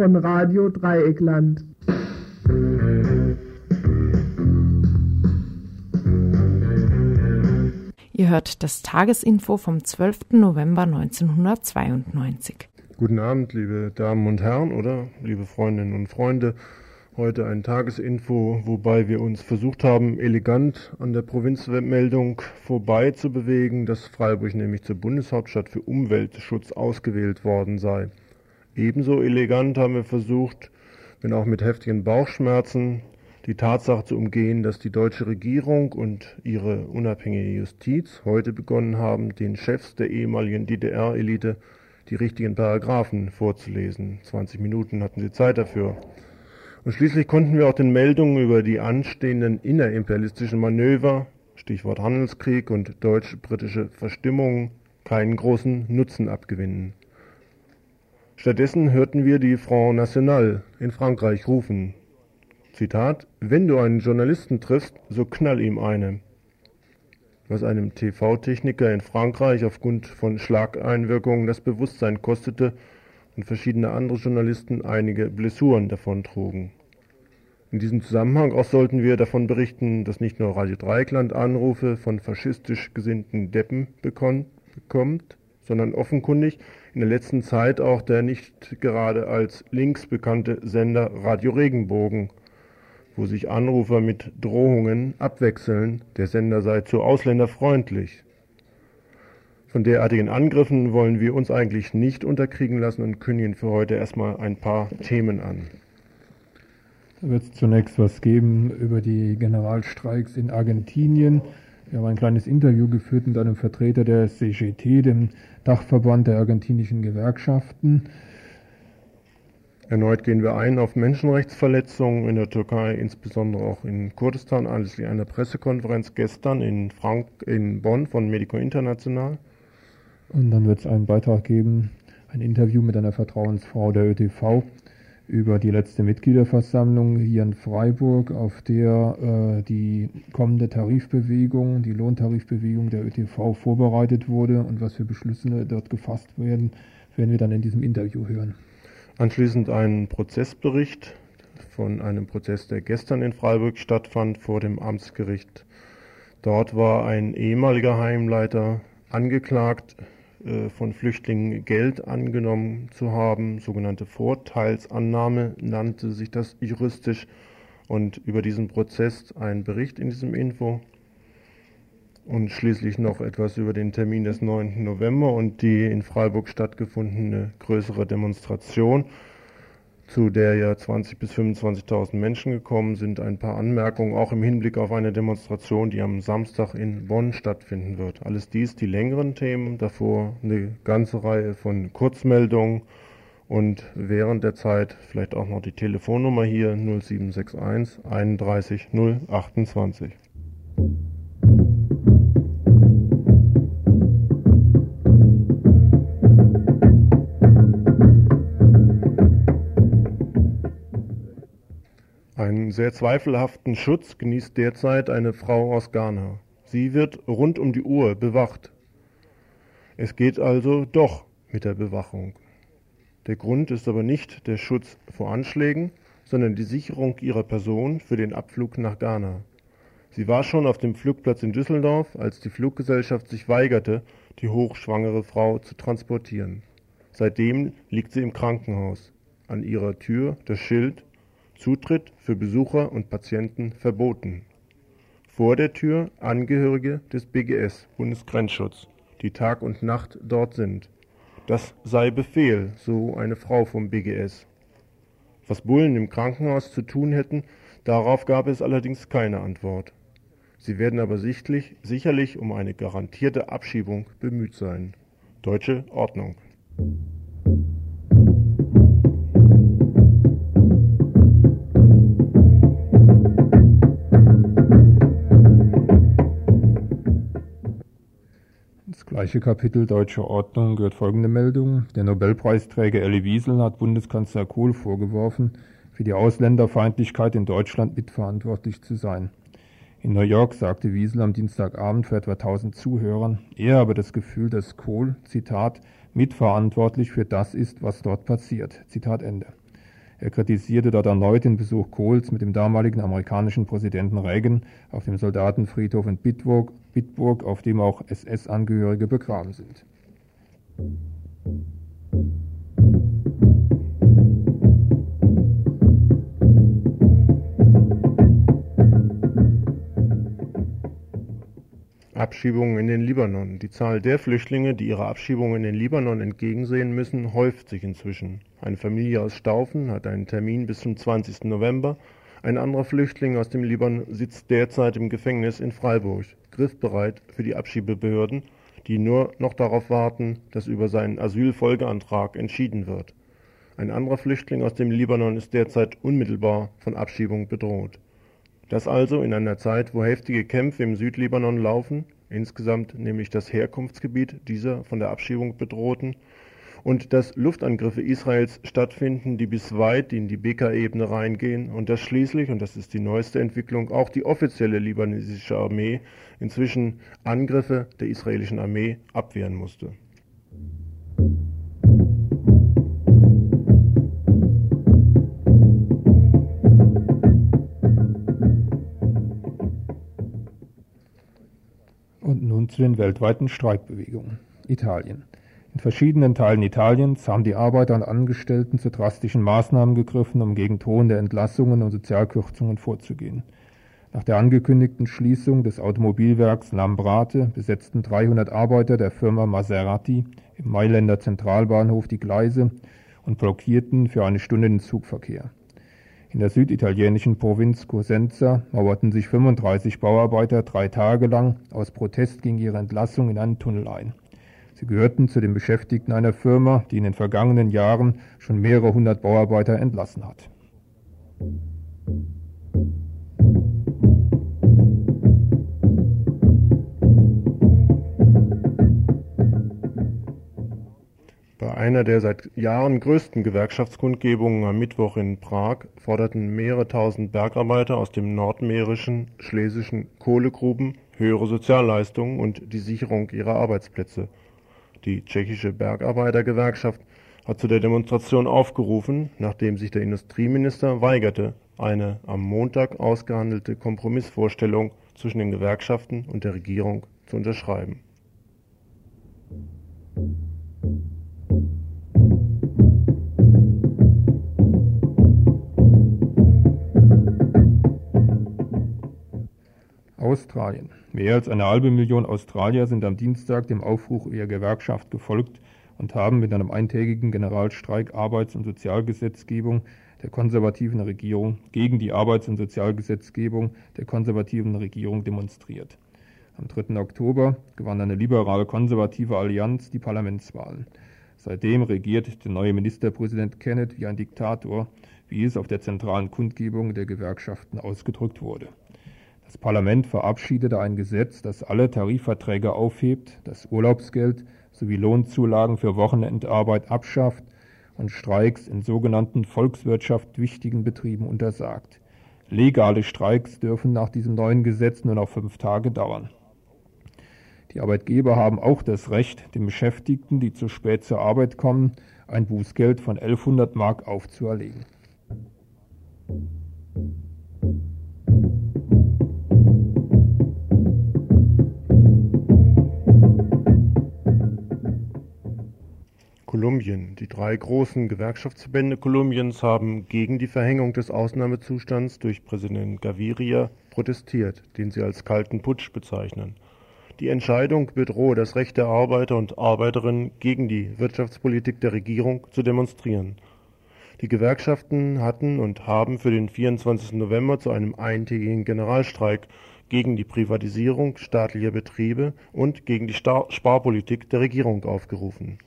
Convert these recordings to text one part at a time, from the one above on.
Von Radio Dreieckland. Ihr hört das Tagesinfo vom 12. November 1992. Guten Abend, liebe Damen und Herren oder liebe Freundinnen und Freunde. Heute ein Tagesinfo, wobei wir uns versucht haben, elegant an der Provinzmeldung vorbei zu bewegen, dass Freiburg nämlich zur Bundeshauptstadt für Umweltschutz ausgewählt worden sei. Ebenso elegant haben wir versucht, wenn auch mit heftigen Bauchschmerzen, die Tatsache zu umgehen, dass die deutsche Regierung und ihre unabhängige Justiz heute begonnen haben, den Chefs der ehemaligen DDR-Elite die richtigen Paragraphen vorzulesen. 20 Minuten hatten sie Zeit dafür. Und schließlich konnten wir auch den Meldungen über die anstehenden innerimperialistischen Manöver, Stichwort Handelskrieg und deutsch-britische Verstimmung, keinen großen Nutzen abgewinnen. Stattdessen hörten wir die Front National in Frankreich rufen, Zitat, wenn du einen Journalisten triffst, so knall ihm eine. Was einem TV-Techniker in Frankreich aufgrund von Schlageinwirkungen das Bewusstsein kostete und verschiedene andere Journalisten einige Blessuren davontrugen. In diesem Zusammenhang auch sollten wir davon berichten, dass nicht nur Radio Dreikland Anrufe von faschistisch gesinnten Deppen bekommt, sondern offenkundig in der letzten Zeit auch der nicht gerade als links bekannte Sender Radio Regenbogen wo sich Anrufer mit Drohungen abwechseln, der Sender sei zu ausländerfreundlich. Von derartigen Angriffen wollen wir uns eigentlich nicht unterkriegen lassen und kündigen für heute erstmal ein paar Themen an. Da wird es zunächst was geben über die Generalstreiks in Argentinien. Wir haben ein kleines Interview geführt mit einem Vertreter der CGT, dem Dachverband der argentinischen Gewerkschaften. Erneut gehen wir ein auf Menschenrechtsverletzungen in der Türkei, insbesondere auch in Kurdistan, anlässlich einer Pressekonferenz gestern in, Frank in Bonn von Medico International. Und dann wird es einen Beitrag geben, ein Interview mit einer Vertrauensfrau der ÖTV über die letzte Mitgliederversammlung hier in Freiburg, auf der äh, die kommende Tarifbewegung, die Lohntarifbewegung der ÖTV vorbereitet wurde und was für Beschlüsse dort gefasst werden, werden wir dann in diesem Interview hören. Anschließend ein Prozessbericht von einem Prozess, der gestern in Freiburg stattfand vor dem Amtsgericht. Dort war ein ehemaliger Heimleiter angeklagt, von Flüchtlingen Geld angenommen zu haben. Sogenannte Vorteilsannahme nannte sich das juristisch. Und über diesen Prozess ein Bericht in diesem Info und schließlich noch etwas über den Termin des 9. November und die in Freiburg stattgefundene größere Demonstration, zu der ja 20.000 bis 25.000 Menschen gekommen sind. Ein paar Anmerkungen auch im Hinblick auf eine Demonstration, die am Samstag in Bonn stattfinden wird. Alles dies die längeren Themen, davor eine ganze Reihe von Kurzmeldungen und während der Zeit vielleicht auch noch die Telefonnummer hier 0761 31 028. Sehr zweifelhaften Schutz genießt derzeit eine Frau aus Ghana. Sie wird rund um die Uhr bewacht. Es geht also doch mit der Bewachung. Der Grund ist aber nicht der Schutz vor Anschlägen, sondern die Sicherung ihrer Person für den Abflug nach Ghana. Sie war schon auf dem Flugplatz in Düsseldorf, als die Fluggesellschaft sich weigerte, die hochschwangere Frau zu transportieren. Seitdem liegt sie im Krankenhaus. An ihrer Tür das Schild Zutritt für Besucher und Patienten verboten. Vor der Tür Angehörige des BGS Bundesgrenzschutz, die Tag und Nacht dort sind. Das sei Befehl, so eine Frau vom BGS. Was Bullen im Krankenhaus zu tun hätten, darauf gab es allerdings keine Antwort. Sie werden aber sichtlich, sicherlich um eine garantierte Abschiebung bemüht sein. Deutsche Ordnung. Gleiche Kapitel Deutsche Ordnung gehört folgende Meldung. Der Nobelpreisträger Elie Wiesel hat Bundeskanzler Kohl vorgeworfen, für die Ausländerfeindlichkeit in Deutschland mitverantwortlich zu sein. In New York sagte Wiesel am Dienstagabend für etwa 1000 Zuhörern, er habe das Gefühl, dass Kohl, Zitat, mitverantwortlich für das ist, was dort passiert. Zitat Ende. Er kritisierte dort erneut den Besuch Kohls mit dem damaligen amerikanischen Präsidenten Reagan auf dem Soldatenfriedhof in Bitburg, Bitburg auf dem auch SS-Angehörige begraben sind. Abschiebungen in den Libanon. Die Zahl der Flüchtlinge, die ihre Abschiebung in den Libanon entgegensehen müssen, häuft sich inzwischen. Eine Familie aus Staufen hat einen Termin bis zum 20. November. Ein anderer Flüchtling aus dem Libanon sitzt derzeit im Gefängnis in Freiburg, griffbereit für die Abschiebebehörden, die nur noch darauf warten, dass über seinen Asylfolgeantrag entschieden wird. Ein anderer Flüchtling aus dem Libanon ist derzeit unmittelbar von Abschiebung bedroht. Das also in einer Zeit, wo heftige Kämpfe im Südlibanon laufen, insgesamt nämlich das Herkunftsgebiet dieser von der Abschiebung bedrohten, und dass Luftangriffe Israels stattfinden, die bis weit in die Beka-Ebene reingehen und dass schließlich, und das ist die neueste Entwicklung, auch die offizielle libanesische Armee inzwischen Angriffe der israelischen Armee abwehren musste. zu den weltweiten Streikbewegungen. Italien. In verschiedenen Teilen Italiens haben die Arbeiter und Angestellten zu drastischen Maßnahmen gegriffen, um gegen drohende Entlassungen und Sozialkürzungen vorzugehen. Nach der angekündigten Schließung des Automobilwerks Lambrate besetzten 300 Arbeiter der Firma Maserati im Mailänder Zentralbahnhof die Gleise und blockierten für eine Stunde den Zugverkehr. In der süditalienischen Provinz Cosenza mauerten sich 35 Bauarbeiter drei Tage lang aus Protest gegen ihre Entlassung in einen Tunnel ein. Sie gehörten zu den Beschäftigten einer Firma, die in den vergangenen Jahren schon mehrere hundert Bauarbeiter entlassen hat. Bei einer der seit Jahren größten Gewerkschaftskundgebungen am Mittwoch in Prag forderten mehrere tausend Bergarbeiter aus dem nordmährischen schlesischen Kohlegruben höhere Sozialleistungen und die Sicherung ihrer Arbeitsplätze. Die tschechische Bergarbeitergewerkschaft hat zu der Demonstration aufgerufen, nachdem sich der Industrieminister weigerte, eine am Montag ausgehandelte Kompromissvorstellung zwischen den Gewerkschaften und der Regierung zu unterschreiben. Australien. Mehr als eine halbe Million Australier sind am Dienstag dem Aufruf ihrer Gewerkschaft gefolgt und haben mit einem eintägigen Generalstreik Arbeits- und Sozialgesetzgebung der konservativen Regierung gegen die Arbeits- und Sozialgesetzgebung der konservativen Regierung demonstriert. Am 3. Oktober gewann eine liberal-konservative Allianz die Parlamentswahlen. Seitdem regiert der neue Ministerpräsident Kenneth wie ein Diktator, wie es auf der zentralen Kundgebung der Gewerkschaften ausgedrückt wurde. Das Parlament verabschiedete ein Gesetz, das alle Tarifverträge aufhebt, das Urlaubsgeld sowie Lohnzulagen für Wochenendarbeit abschafft und Streiks in sogenannten Volkswirtschaft wichtigen Betrieben untersagt. Legale Streiks dürfen nach diesem neuen Gesetz nur noch fünf Tage dauern. Die Arbeitgeber haben auch das Recht, den Beschäftigten, die zu spät zur Arbeit kommen, ein Bußgeld von 1100 Mark aufzuerlegen. Kolumbien. Die drei großen Gewerkschaftsverbände Kolumbiens haben gegen die Verhängung des Ausnahmezustands durch Präsident Gaviria protestiert, den sie als kalten Putsch bezeichnen. Die Entscheidung bedrohe das Recht der Arbeiter und Arbeiterinnen, gegen die Wirtschaftspolitik der Regierung zu demonstrieren. Die Gewerkschaften hatten und haben für den 24. November zu einem eintägigen Generalstreik gegen die Privatisierung staatlicher Betriebe und gegen die Sparpolitik der Regierung aufgerufen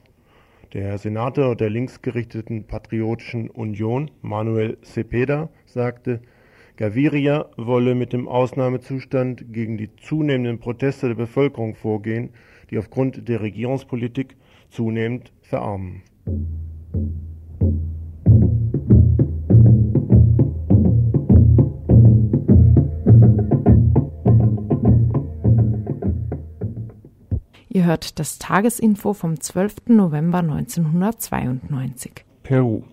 der Senator der linksgerichteten Patriotischen Union, Manuel Cepeda, sagte, Gaviria wolle mit dem Ausnahmezustand gegen die zunehmenden Proteste der Bevölkerung vorgehen, die aufgrund der Regierungspolitik zunehmend verarmen. Ihr hört das Tagesinfo vom 12. November 1992. Peru.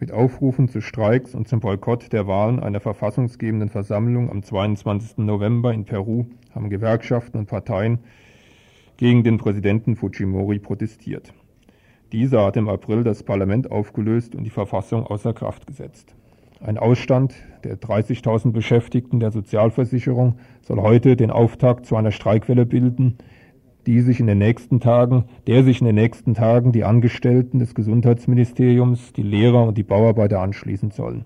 Mit Aufrufen zu Streiks und zum Boykott der Wahlen einer verfassungsgebenden Versammlung am 22. November in Peru haben Gewerkschaften und Parteien gegen den Präsidenten Fujimori protestiert. Dieser hat im April das Parlament aufgelöst und die Verfassung außer Kraft gesetzt. Ein Ausstand der 30.000 Beschäftigten der Sozialversicherung soll heute den Auftakt zu einer Streikwelle bilden, die sich in den nächsten Tagen, der sich in den nächsten Tagen die Angestellten des Gesundheitsministeriums, die Lehrer und die Bauarbeiter anschließen sollen.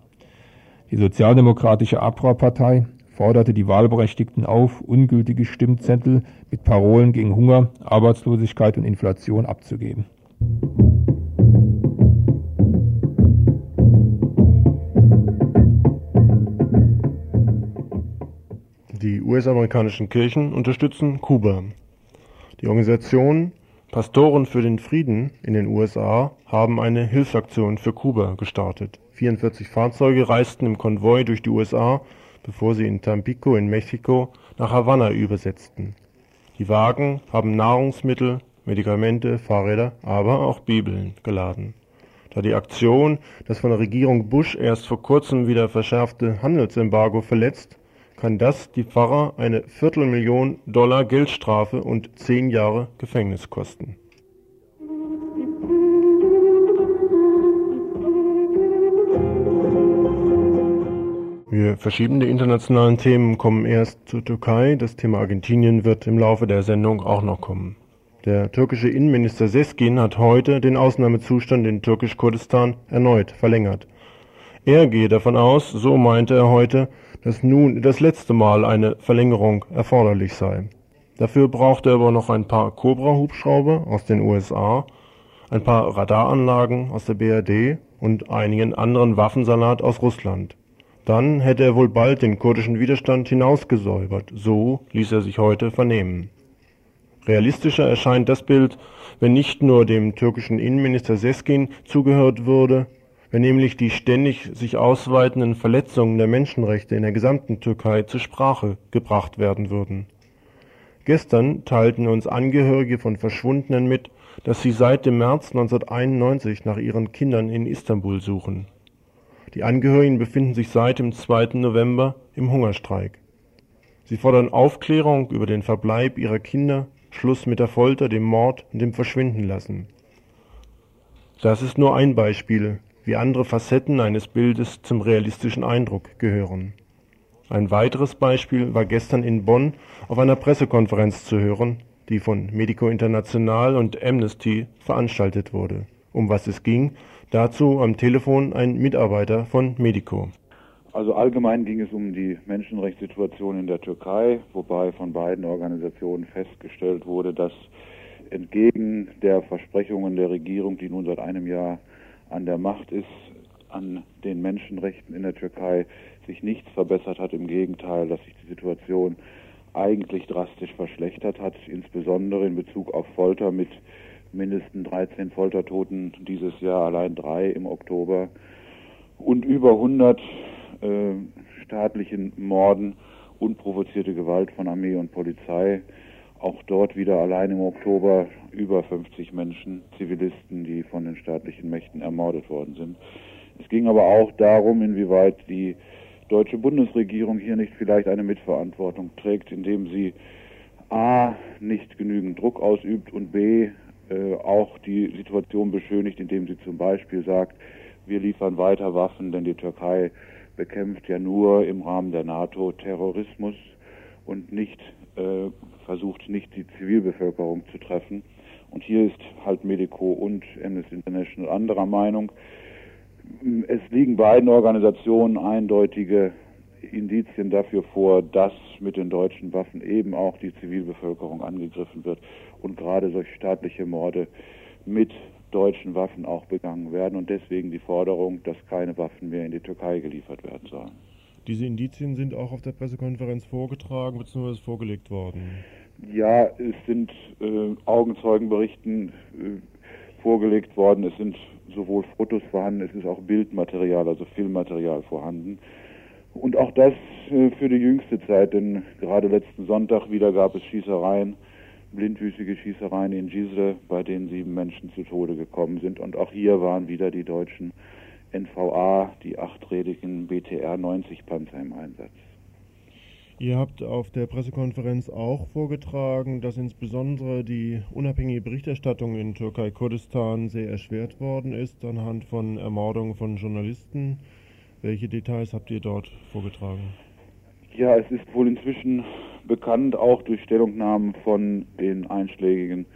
Die Sozialdemokratische Abra-Partei forderte die Wahlberechtigten auf, ungültige Stimmzettel mit Parolen gegen Hunger, Arbeitslosigkeit und Inflation abzugeben. Die US-amerikanischen Kirchen unterstützen Kuba. Die Organisation Pastoren für den Frieden in den USA haben eine Hilfsaktion für Kuba gestartet. 44 Fahrzeuge reisten im Konvoi durch die USA, bevor sie in Tampico in Mexiko nach Havanna übersetzten. Die Wagen haben Nahrungsmittel, Medikamente, Fahrräder, aber auch Bibeln geladen. Da die Aktion das von der Regierung Bush erst vor kurzem wieder verschärfte Handelsembargo verletzt, kann das die Pfarrer eine Viertelmillion Dollar Geldstrafe und zehn Jahre Gefängnis kosten. Wir verschieben die internationalen Themen, kommen erst zur Türkei. Das Thema Argentinien wird im Laufe der Sendung auch noch kommen. Der türkische Innenminister Seskin hat heute den Ausnahmezustand in Türkisch-Kurdistan erneut verlängert. Er gehe davon aus, so meinte er heute, dass nun das letzte Mal eine Verlängerung erforderlich sei. Dafür braucht er aber noch ein paar Cobra-Hubschrauber aus den USA, ein paar Radaranlagen aus der BRD und einigen anderen Waffensalat aus Russland. Dann hätte er wohl bald den kurdischen Widerstand hinausgesäubert, so ließ er sich heute vernehmen. Realistischer erscheint das Bild, wenn nicht nur dem türkischen Innenminister Seskin zugehört würde, wenn nämlich die ständig sich ausweitenden Verletzungen der Menschenrechte in der gesamten Türkei zur Sprache gebracht werden würden. Gestern teilten uns Angehörige von Verschwundenen mit, dass sie seit dem März 1991 nach ihren Kindern in Istanbul suchen. Die Angehörigen befinden sich seit dem 2. November im Hungerstreik. Sie fordern Aufklärung über den Verbleib ihrer Kinder, Schluss mit der Folter, dem Mord und dem Verschwindenlassen. Das ist nur ein Beispiel wie andere Facetten eines Bildes zum realistischen Eindruck gehören. Ein weiteres Beispiel war gestern in Bonn auf einer Pressekonferenz zu hören, die von Medico International und Amnesty veranstaltet wurde. Um was es ging, dazu am Telefon ein Mitarbeiter von Medico. Also allgemein ging es um die Menschenrechtssituation in der Türkei, wobei von beiden Organisationen festgestellt wurde, dass entgegen der Versprechungen der Regierung, die nun seit einem Jahr an der Macht ist, an den Menschenrechten in der Türkei sich nichts verbessert hat. Im Gegenteil, dass sich die Situation eigentlich drastisch verschlechtert hat, insbesondere in Bezug auf Folter mit mindestens 13 Foltertoten dieses Jahr, allein drei im Oktober und über 100 äh, staatlichen Morden, unprovozierte Gewalt von Armee und Polizei, auch dort wieder allein im Oktober über 50 Menschen, Zivilisten, die von den staatlichen Mächten ermordet worden sind. Es ging aber auch darum, inwieweit die deutsche Bundesregierung hier nicht vielleicht eine Mitverantwortung trägt, indem sie a. nicht genügend Druck ausübt und b. Äh, auch die Situation beschönigt, indem sie zum Beispiel sagt, wir liefern weiter Waffen, denn die Türkei bekämpft ja nur im Rahmen der NATO Terrorismus und nicht äh, versucht nicht die Zivilbevölkerung zu treffen. Und hier ist halt Medico und Amnesty International anderer Meinung. Es liegen beiden Organisationen eindeutige Indizien dafür vor, dass mit den deutschen Waffen eben auch die Zivilbevölkerung angegriffen wird und gerade solche staatliche Morde mit deutschen Waffen auch begangen werden und deswegen die Forderung, dass keine Waffen mehr in die Türkei geliefert werden sollen. Diese Indizien sind auch auf der Pressekonferenz vorgetragen bzw. vorgelegt worden. Ja, es sind äh, Augenzeugenberichten äh, vorgelegt worden. Es sind sowohl Fotos vorhanden, es ist auch Bildmaterial, also Filmmaterial vorhanden. Und auch das äh, für die jüngste Zeit, denn gerade letzten Sonntag wieder gab es Schießereien blindwütige Schießereien in Gisle, bei denen sieben Menschen zu Tode gekommen sind. Und auch hier waren wieder die deutschen NVA, die achträdigen BTR 90 Panzer im Einsatz. Ihr habt auf der Pressekonferenz auch vorgetragen, dass insbesondere die unabhängige Berichterstattung in Türkei-Kurdistan sehr erschwert worden ist anhand von Ermordungen von Journalisten. Welche Details habt ihr dort vorgetragen? Ja, es ist wohl inzwischen bekannt, auch durch Stellungnahmen von den einschlägigen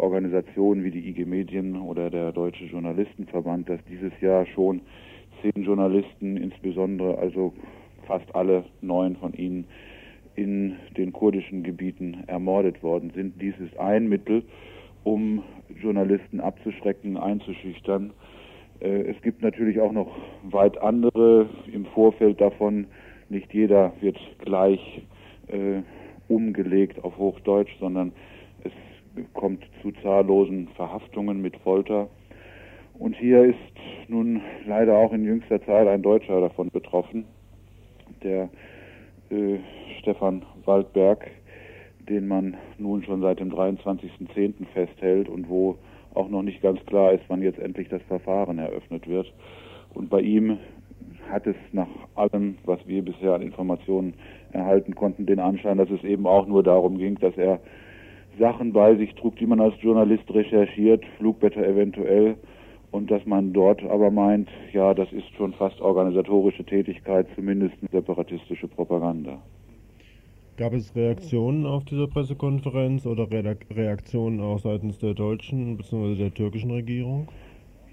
Organisationen wie die IG Medien oder der Deutsche Journalistenverband, dass dieses Jahr schon zehn Journalisten, insbesondere also fast alle neun von ihnen, in den kurdischen Gebieten ermordet worden sind. Dies ist ein Mittel, um Journalisten abzuschrecken, einzuschüchtern. Äh, es gibt natürlich auch noch weit andere im Vorfeld davon. Nicht jeder wird gleich äh, umgelegt auf Hochdeutsch, sondern kommt zu zahllosen Verhaftungen mit Folter. Und hier ist nun leider auch in jüngster Zeit ein Deutscher davon betroffen, der äh, Stefan Waldberg, den man nun schon seit dem 23.10. festhält und wo auch noch nicht ganz klar ist, wann jetzt endlich das Verfahren eröffnet wird. Und bei ihm hat es nach allem, was wir bisher an Informationen erhalten konnten, den Anschein, dass es eben auch nur darum ging, dass er Sachen bei sich trug, die man als Journalist recherchiert, Flugblätter eventuell, und dass man dort aber meint, ja, das ist schon fast organisatorische Tätigkeit, zumindest separatistische Propaganda. Gab es Reaktionen auf diese Pressekonferenz oder Reaktionen auch seitens der deutschen bzw. der türkischen Regierung?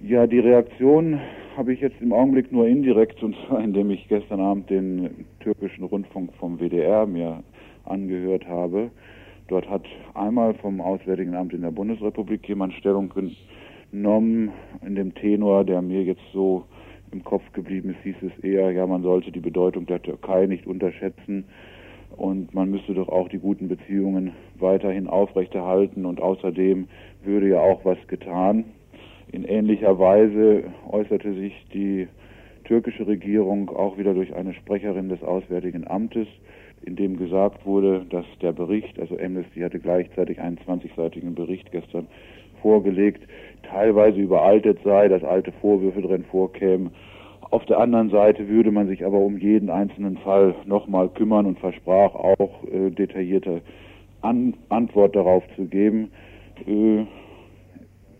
Ja, die Reaktion habe ich jetzt im Augenblick nur indirekt, und zwar indem ich gestern Abend den türkischen Rundfunk vom WDR mir angehört habe. Dort hat einmal vom Auswärtigen Amt in der Bundesrepublik jemand Stellung genommen, in dem Tenor, der mir jetzt so im Kopf geblieben ist, hieß es eher, ja, man sollte die Bedeutung der Türkei nicht unterschätzen und man müsste doch auch die guten Beziehungen weiterhin aufrechterhalten und außerdem würde ja auch was getan. In ähnlicher Weise äußerte sich die türkische Regierung auch wieder durch eine Sprecherin des Auswärtigen Amtes, in dem gesagt wurde, dass der Bericht, also Amnesty hatte gleichzeitig einen 20-seitigen Bericht gestern vorgelegt, teilweise überaltet sei, dass alte Vorwürfe drin vorkämen. Auf der anderen Seite würde man sich aber um jeden einzelnen Fall nochmal kümmern und versprach auch äh, detaillierte An Antwort darauf zu geben. Äh,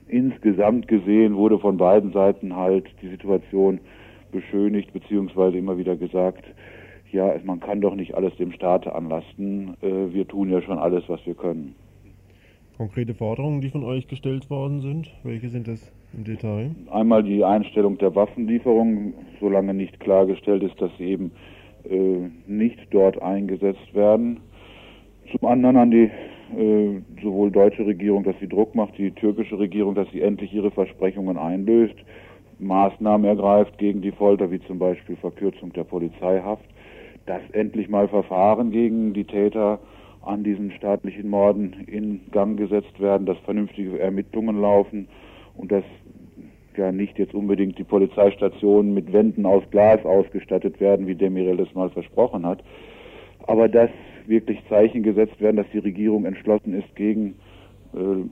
insgesamt gesehen wurde von beiden Seiten halt die Situation beschönigt, beziehungsweise immer wieder gesagt, ja, man kann doch nicht alles dem Staate anlasten. Äh, wir tun ja schon alles, was wir können. Konkrete Forderungen, die von euch gestellt worden sind, welche sind das im Detail? Einmal die Einstellung der Waffenlieferung, solange nicht klargestellt ist, dass sie eben äh, nicht dort eingesetzt werden. Zum anderen an die äh, sowohl deutsche Regierung, dass sie Druck macht, die türkische Regierung, dass sie endlich ihre Versprechungen einlöst, Maßnahmen ergreift gegen die Folter, wie zum Beispiel Verkürzung der Polizeihaft, dass endlich mal Verfahren gegen die Täter an diesen staatlichen Morden in Gang gesetzt werden, dass vernünftige Ermittlungen laufen und dass ja nicht jetzt unbedingt die Polizeistationen mit Wänden aus Glas ausgestattet werden, wie Demirel das mal versprochen hat, aber dass wirklich Zeichen gesetzt werden, dass die Regierung entschlossen ist, gegen äh,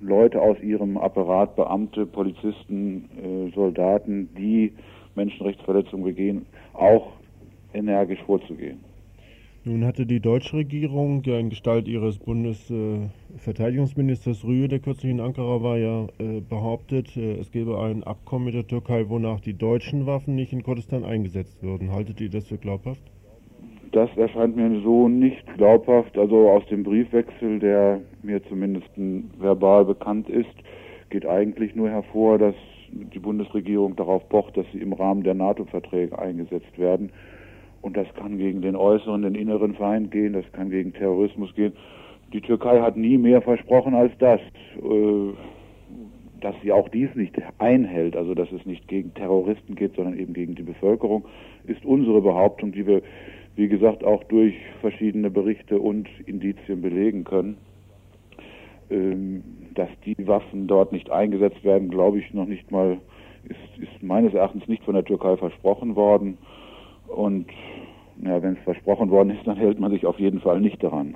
Leute aus ihrem Apparat, Beamte, Polizisten, äh, Soldaten, die Menschenrechtsverletzungen begehen, auch energisch vorzugehen. Nun hatte die deutsche Regierung ja in Gestalt ihres Bundesverteidigungsministers äh, Rühe, der kürzlich in Ankara war, ja äh, behauptet, äh, es gebe ein Abkommen mit der Türkei, wonach die deutschen Waffen nicht in Kurdistan eingesetzt würden. Haltet ihr das für glaubhaft? Das erscheint mir so nicht glaubhaft. Also aus dem Briefwechsel, der mir zumindest verbal bekannt ist, geht eigentlich nur hervor, dass die Bundesregierung darauf pocht, dass sie im Rahmen der NATO-Verträge eingesetzt werden. Und das kann gegen den äußeren, den inneren Feind gehen, das kann gegen Terrorismus gehen. Die Türkei hat nie mehr versprochen als das. Äh, dass sie auch dies nicht einhält, also dass es nicht gegen Terroristen geht, sondern eben gegen die Bevölkerung, ist unsere Behauptung, die wir wie gesagt, auch durch verschiedene Berichte und Indizien belegen können. Ähm, dass die Waffen dort nicht eingesetzt werden, glaube ich noch nicht mal, ist, ist meines Erachtens nicht von der Türkei versprochen worden. Und ja, wenn es versprochen worden ist, dann hält man sich auf jeden Fall nicht daran.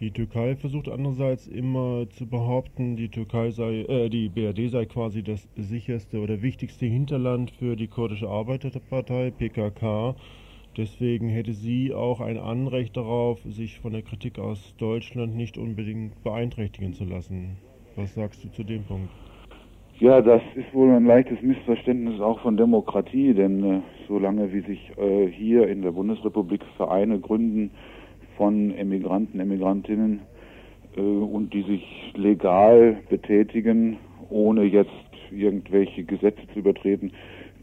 Die Türkei versucht andererseits immer zu behaupten, die Türkei sei, äh, die BRD sei quasi das sicherste oder wichtigste Hinterland für die kurdische Arbeiterpartei PKK. Deswegen hätte sie auch ein Anrecht darauf, sich von der Kritik aus Deutschland nicht unbedingt beeinträchtigen zu lassen. Was sagst du zu dem Punkt? Ja, das ist wohl ein leichtes Missverständnis auch von Demokratie, denn äh, solange wie sich äh, hier in der Bundesrepublik Vereine gründen, von Emigranten, Emigrantinnen äh, und die sich legal betätigen, ohne jetzt irgendwelche Gesetze zu übertreten,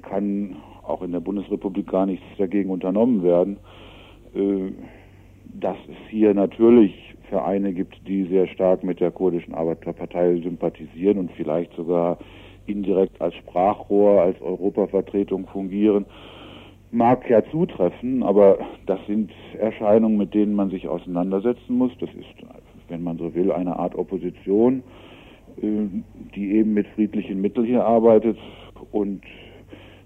kann auch in der Bundesrepublik gar nichts dagegen unternommen werden. Äh, dass es hier natürlich Vereine gibt, die sehr stark mit der kurdischen Arbeiterpartei sympathisieren und vielleicht sogar indirekt als Sprachrohr, als Europavertretung fungieren mag ja zutreffen, aber das sind Erscheinungen, mit denen man sich auseinandersetzen muss. Das ist, wenn man so will, eine Art Opposition, äh, die eben mit friedlichen Mitteln hier arbeitet. Und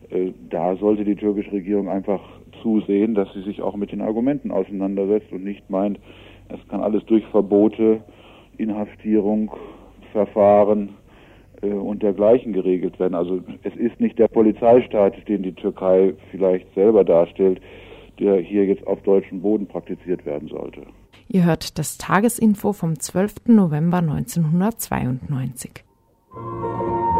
äh, da sollte die türkische Regierung einfach zusehen, dass sie sich auch mit den Argumenten auseinandersetzt und nicht meint, es kann alles durch Verbote, Inhaftierung, Verfahren, äh, und dergleichen geregelt werden. Also es ist nicht der Polizeistaat, den die Türkei vielleicht selber darstellt, der hier jetzt auf deutschem Boden praktiziert werden sollte. Ihr hört das Tagesinfo vom 12. November 1992. dem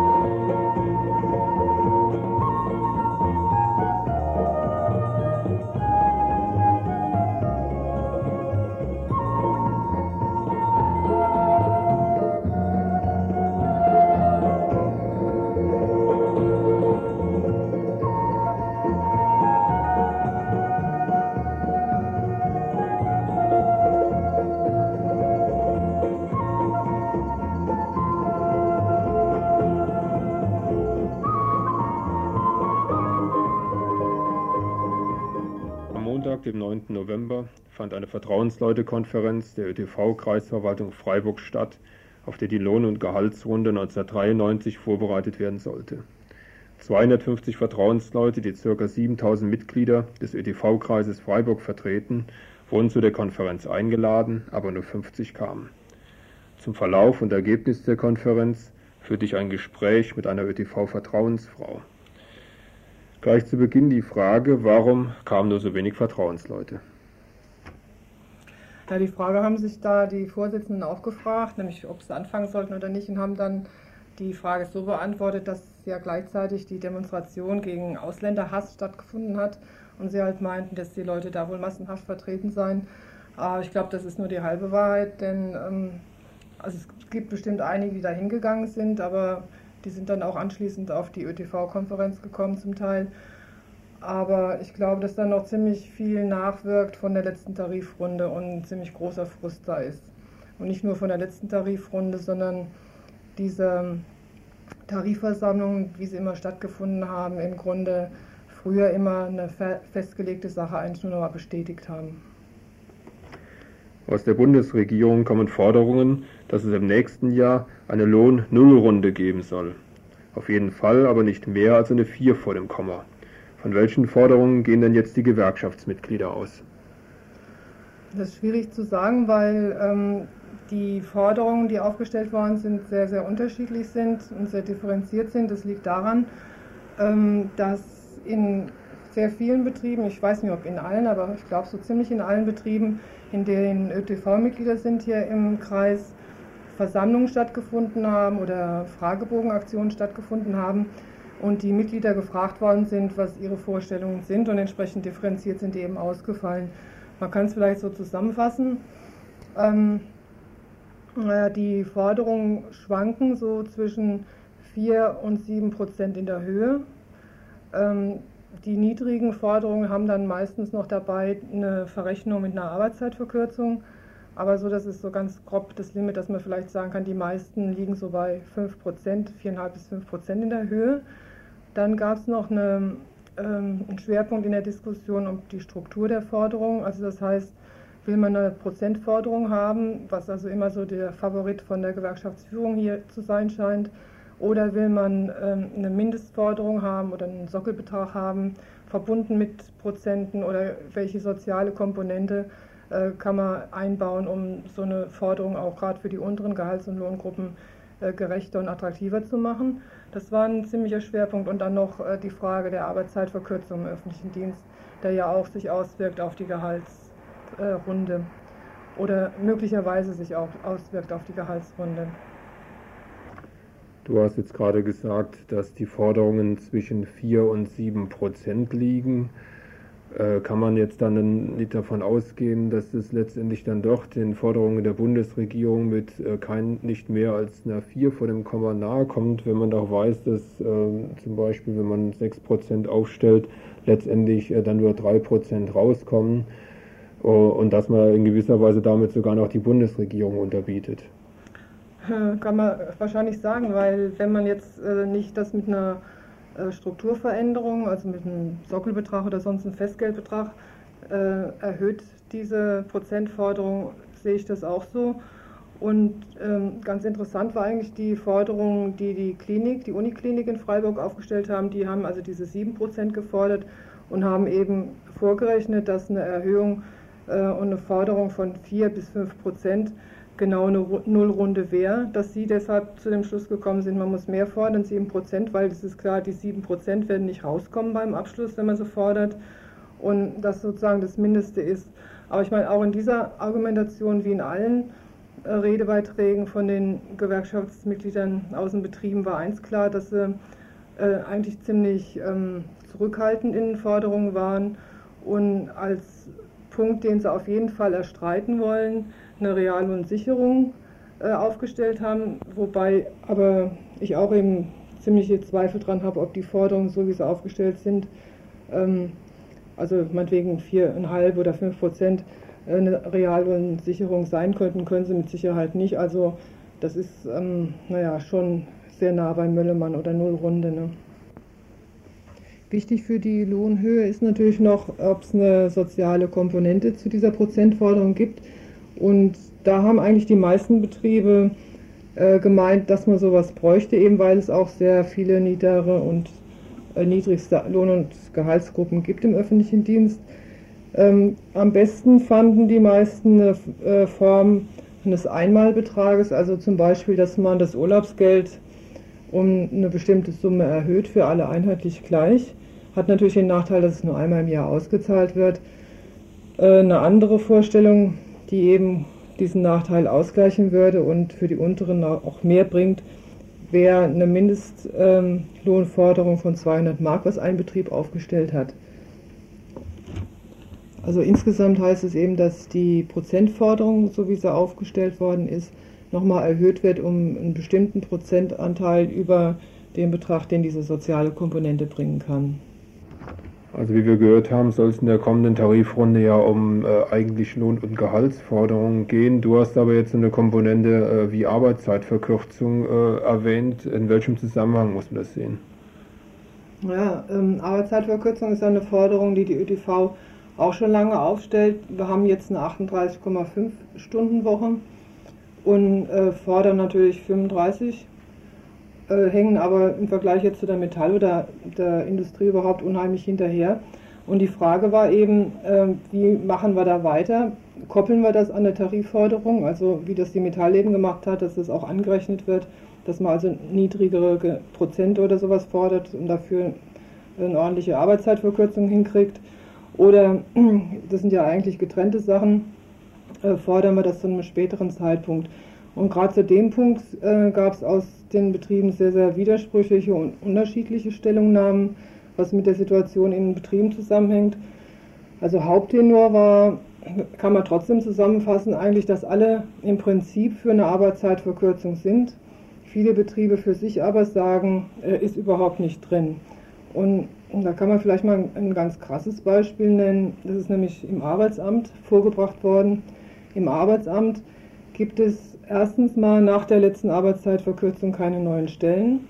9. November fand eine Vertrauensleutekonferenz der ÖTV-Kreisverwaltung Freiburg statt, auf der die Lohn- und Gehaltsrunde 1993 vorbereitet werden sollte. 250 Vertrauensleute, die ca. 7000 Mitglieder des ÖTV-Kreises Freiburg vertreten, wurden zu der Konferenz eingeladen, aber nur 50 kamen. Zum Verlauf und Ergebnis der Konferenz führte ich ein Gespräch mit einer ÖTV-Vertrauensfrau. Gleich zu Beginn die Frage, warum kamen nur so wenig Vertrauensleute? Ja, die Frage haben sich da die Vorsitzenden auch gefragt, nämlich ob sie anfangen sollten oder nicht, und haben dann die Frage so beantwortet, dass ja gleichzeitig die Demonstration gegen Ausländerhass stattgefunden hat und sie halt meinten, dass die Leute da wohl massenhaft vertreten seien. Aber ich glaube, das ist nur die halbe Wahrheit, denn ähm, also es gibt bestimmt einige, die da hingegangen sind, aber die sind dann auch anschließend auf die ÖTV-Konferenz gekommen zum Teil. Aber ich glaube, dass da noch ziemlich viel nachwirkt von der letzten Tarifrunde und ein ziemlich großer Frust da ist. Und nicht nur von der letzten Tarifrunde, sondern diese Tarifversammlungen, wie sie immer stattgefunden haben, im Grunde früher immer eine festgelegte Sache eigentlich nur noch mal bestätigt haben. Aus der Bundesregierung kommen Forderungen, dass es im nächsten Jahr eine Lohn-Null-Runde geben soll. Auf jeden Fall aber nicht mehr als eine 4 vor dem Komma. Von welchen Forderungen gehen denn jetzt die Gewerkschaftsmitglieder aus? Das ist schwierig zu sagen, weil ähm, die Forderungen, die aufgestellt worden sind, sehr, sehr unterschiedlich sind und sehr differenziert sind. Das liegt daran, ähm, dass in sehr vielen Betrieben, ich weiß nicht ob in allen, aber ich glaube so ziemlich in allen Betrieben, in denen ÖTV-Mitglieder sind hier im Kreis, Versammlungen stattgefunden haben oder Fragebogenaktionen stattgefunden haben und die Mitglieder gefragt worden sind, was ihre Vorstellungen sind und entsprechend differenziert sind die eben ausgefallen. Man kann es vielleicht so zusammenfassen. Ähm, die Forderungen schwanken so zwischen 4 und 7 Prozent in der Höhe. Ähm, die niedrigen Forderungen haben dann meistens noch dabei eine Verrechnung mit einer Arbeitszeitverkürzung. Aber so, das ist so ganz grob das Limit, dass man vielleicht sagen kann, die meisten liegen so bei 5% 4,5 bis 5% in der Höhe. Dann gab es noch eine, ähm, einen Schwerpunkt in der Diskussion um die Struktur der Forderung. Also das heißt, will man eine Prozentforderung haben, was also immer so der Favorit von der Gewerkschaftsführung hier zu sein scheint, oder will man ähm, eine Mindestforderung haben oder einen Sockelbetrag haben, verbunden mit Prozenten oder welche soziale Komponente äh, kann man einbauen, um so eine Forderung auch gerade für die unteren Gehalts- und Lohngruppen äh, gerechter und attraktiver zu machen. Das war ein ziemlicher Schwerpunkt. Und dann noch äh, die Frage der Arbeitszeitverkürzung im öffentlichen Dienst, der ja auch sich auswirkt auf die Gehaltsrunde oder möglicherweise sich auch auswirkt auf die Gehaltsrunde. Du hast jetzt gerade gesagt, dass die Forderungen zwischen 4 und 7 Prozent liegen. Äh, kann man jetzt dann nicht davon ausgehen, dass es letztendlich dann doch den Forderungen der Bundesregierung mit äh, kein, nicht mehr als einer 4 vor dem Komma nahe kommt, wenn man doch weiß, dass äh, zum Beispiel, wenn man 6 Prozent aufstellt, letztendlich äh, dann nur 3 Prozent rauskommen oh, und dass man in gewisser Weise damit sogar noch die Bundesregierung unterbietet? Kann man wahrscheinlich sagen, weil wenn man jetzt äh, nicht das mit einer äh, Strukturveränderung, also mit einem Sockelbetrag oder sonst einem Festgeldbetrag, äh, erhöht diese Prozentforderung, sehe ich das auch so. Und ähm, ganz interessant war eigentlich die Forderung, die die Klinik, die Uniklinik in Freiburg aufgestellt haben. Die haben also diese 7% gefordert und haben eben vorgerechnet, dass eine Erhöhung äh, und eine Forderung von 4 bis 5 Prozent genau eine Nullrunde wäre, dass sie deshalb zu dem Schluss gekommen sind, man muss mehr fordern, 7%, weil es ist klar, die 7% werden nicht rauskommen beim Abschluss, wenn man so fordert und das sozusagen das Mindeste ist. Aber ich meine, auch in dieser Argumentation wie in allen äh, Redebeiträgen von den Gewerkschaftsmitgliedern aus den Betrieben war eins klar, dass sie äh, eigentlich ziemlich ähm, zurückhaltend in den Forderungen waren und als Punkt, den sie auf jeden Fall erstreiten wollen, eine Reallohnsicherung äh, aufgestellt haben, wobei aber ich auch eben ziemliche Zweifel dran habe, ob die Forderungen, so wie sie aufgestellt sind, ähm, also meinetwegen viereinhalb oder fünf Prozent äh, eine Reallohnsicherung sein könnten, können sie mit Sicherheit nicht. Also das ist, ähm, naja, schon sehr nah bei Möllemann oder Nullrunde. Ne? Wichtig für die Lohnhöhe ist natürlich noch, ob es eine soziale Komponente zu dieser Prozentforderung gibt. Und da haben eigentlich die meisten Betriebe äh, gemeint, dass man sowas bräuchte, eben weil es auch sehr viele niedere und äh, niedrigste Lohn- und Gehaltsgruppen gibt im öffentlichen Dienst. Ähm, am besten fanden die meisten eine äh, Form eines Einmalbetrages, also zum Beispiel, dass man das Urlaubsgeld um eine bestimmte Summe erhöht, für alle einheitlich gleich. Hat natürlich den Nachteil, dass es nur einmal im Jahr ausgezahlt wird. Äh, eine andere Vorstellung die eben diesen Nachteil ausgleichen würde und für die unteren auch mehr bringt, wäre eine Mindestlohnforderung von 200 Mark, was ein Betrieb aufgestellt hat. Also insgesamt heißt es eben, dass die Prozentforderung, so wie sie aufgestellt worden ist, nochmal erhöht wird um einen bestimmten Prozentanteil über den Betrag, den diese soziale Komponente bringen kann. Also wie wir gehört haben, soll es in der kommenden Tarifrunde ja um äh, eigentlich Lohn- und Gehaltsforderungen gehen. Du hast aber jetzt eine Komponente äh, wie Arbeitszeitverkürzung äh, erwähnt. In welchem Zusammenhang muss man das sehen? Ja, ähm, Arbeitszeitverkürzung ist eine Forderung, die die ÖTV auch schon lange aufstellt. Wir haben jetzt eine 38,5 Stunden Woche und äh, fordern natürlich 35 äh, hängen aber im Vergleich jetzt zu der Metall- oder der Industrie überhaupt unheimlich hinterher. Und die Frage war eben, äh, wie machen wir da weiter? Koppeln wir das an eine Tarifforderung, also wie das die Metallläden gemacht hat, dass das auch angerechnet wird, dass man also niedrigere Prozente oder sowas fordert und dafür eine ordentliche Arbeitszeitverkürzung hinkriegt? Oder, das sind ja eigentlich getrennte Sachen, äh, fordern wir das zu einem späteren Zeitpunkt? Und gerade zu dem Punkt äh, gab es aus den Betrieben sehr, sehr widersprüchliche und unterschiedliche Stellungnahmen, was mit der Situation in den Betrieben zusammenhängt. Also Haupttenor war, kann man trotzdem zusammenfassen, eigentlich, dass alle im Prinzip für eine Arbeitszeitverkürzung sind. Viele Betriebe für sich aber sagen, ist überhaupt nicht drin. Und da kann man vielleicht mal ein ganz krasses Beispiel nennen. Das ist nämlich im Arbeitsamt vorgebracht worden. Im Arbeitsamt gibt es erstens mal nach der letzten Arbeitszeitverkürzung keine neuen Stellen,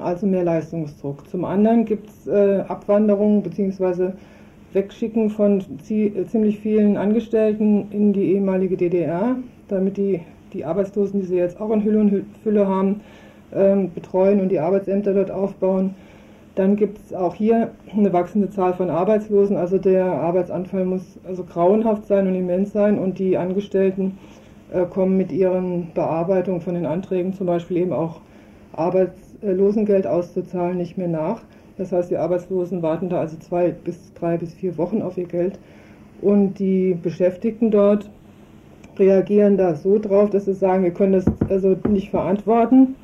also mehr Leistungsdruck. Zum anderen gibt es äh, Abwanderungen bzw. Wegschicken von ziemlich vielen Angestellten in die ehemalige DDR, damit die, die Arbeitslosen, die sie jetzt auch in Hülle und Fülle haben, ähm, betreuen und die Arbeitsämter dort aufbauen. Dann gibt es auch hier eine wachsende Zahl von Arbeitslosen. Also der Arbeitsanfall muss also grauenhaft sein und immens sein. Und die Angestellten äh, kommen mit ihren Bearbeitungen von den Anträgen zum Beispiel eben auch Arbeitslosengeld auszuzahlen nicht mehr nach. Das heißt, die Arbeitslosen warten da also zwei bis drei bis vier Wochen auf ihr Geld. Und die Beschäftigten dort reagieren da so drauf, dass sie sagen, wir können das also nicht verantworten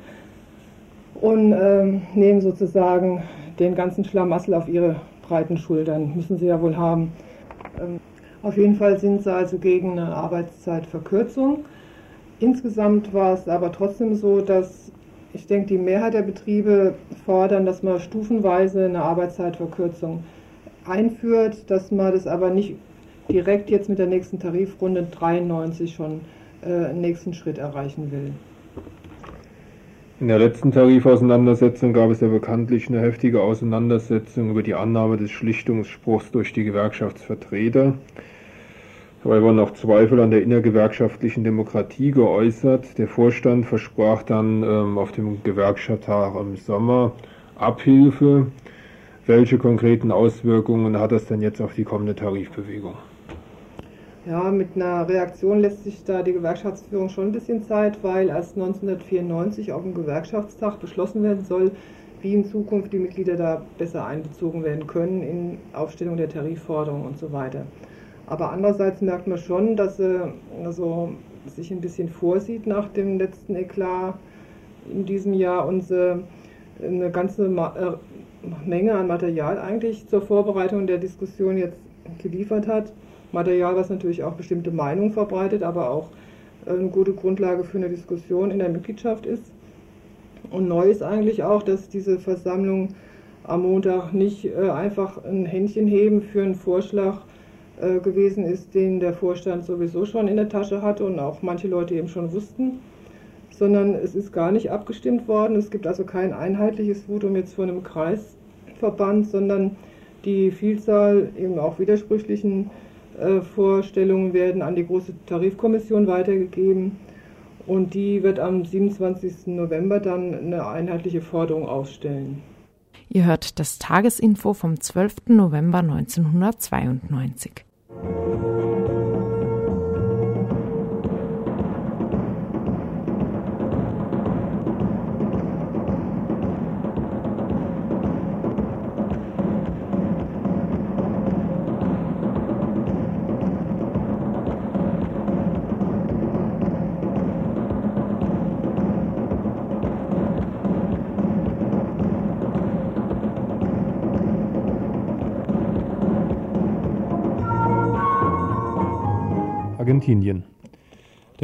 und ähm, nehmen sozusagen den ganzen Schlamassel auf ihre breiten Schultern. Müssen sie ja wohl haben. Ähm, auf jeden Fall sind sie also gegen eine Arbeitszeitverkürzung. Insgesamt war es aber trotzdem so, dass ich denke, die Mehrheit der Betriebe fordern, dass man stufenweise eine Arbeitszeitverkürzung einführt, dass man das aber nicht direkt jetzt mit der nächsten Tarifrunde 93 schon äh, nächsten Schritt erreichen will. In der letzten Tarifauseinandersetzung gab es ja bekanntlich eine heftige Auseinandersetzung über die Annahme des Schlichtungsspruchs durch die Gewerkschaftsvertreter. Dabei wurden auch Zweifel an der innergewerkschaftlichen Demokratie geäußert. Der Vorstand versprach dann ähm, auf dem Gewerkschaftstag im Sommer Abhilfe. Welche konkreten Auswirkungen hat das denn jetzt auf die kommende Tarifbewegung? Ja, mit einer Reaktion lässt sich da die Gewerkschaftsführung schon ein bisschen Zeit, weil erst 1994 auf dem Gewerkschaftstag beschlossen werden soll, wie in Zukunft die Mitglieder da besser einbezogen werden können in Aufstellung der Tarifforderungen und so weiter. Aber andererseits merkt man schon, dass sie also sich ein bisschen vorsieht nach dem letzten Eklat in diesem Jahr und sie eine ganze äh, Menge an Material eigentlich zur Vorbereitung der Diskussion jetzt geliefert hat. Material, was natürlich auch bestimmte Meinungen verbreitet, aber auch äh, eine gute Grundlage für eine Diskussion in der Mitgliedschaft ist. Und neu ist eigentlich auch, dass diese Versammlung am Montag nicht äh, einfach ein Händchen heben für einen Vorschlag äh, gewesen ist, den der Vorstand sowieso schon in der Tasche hatte und auch manche Leute eben schon wussten, sondern es ist gar nicht abgestimmt worden. Es gibt also kein einheitliches Votum jetzt von einem Kreisverband, sondern die Vielzahl eben auch widersprüchlichen Vorstellungen werden an die große Tarifkommission weitergegeben und die wird am 27. November dann eine einheitliche Forderung ausstellen. Ihr hört das Tagesinfo vom 12. November 1992.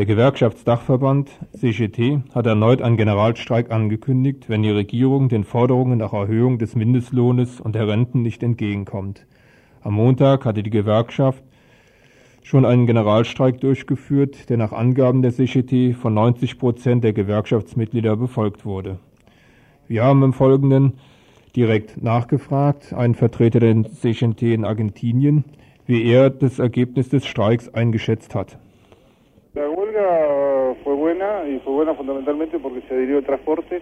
Der Gewerkschaftsdachverband CGT hat erneut einen Generalstreik angekündigt, wenn die Regierung den Forderungen nach Erhöhung des Mindestlohnes und der Renten nicht entgegenkommt. Am Montag hatte die Gewerkschaft schon einen Generalstreik durchgeführt, der nach Angaben der CGT von 90 Prozent der Gewerkschaftsmitglieder befolgt wurde. Wir haben im Folgenden direkt nachgefragt, einen Vertreter der CGT in Argentinien, wie er das Ergebnis des Streiks eingeschätzt hat. La huelga fue buena y fue buena fundamentalmente porque se adhirió el transporte.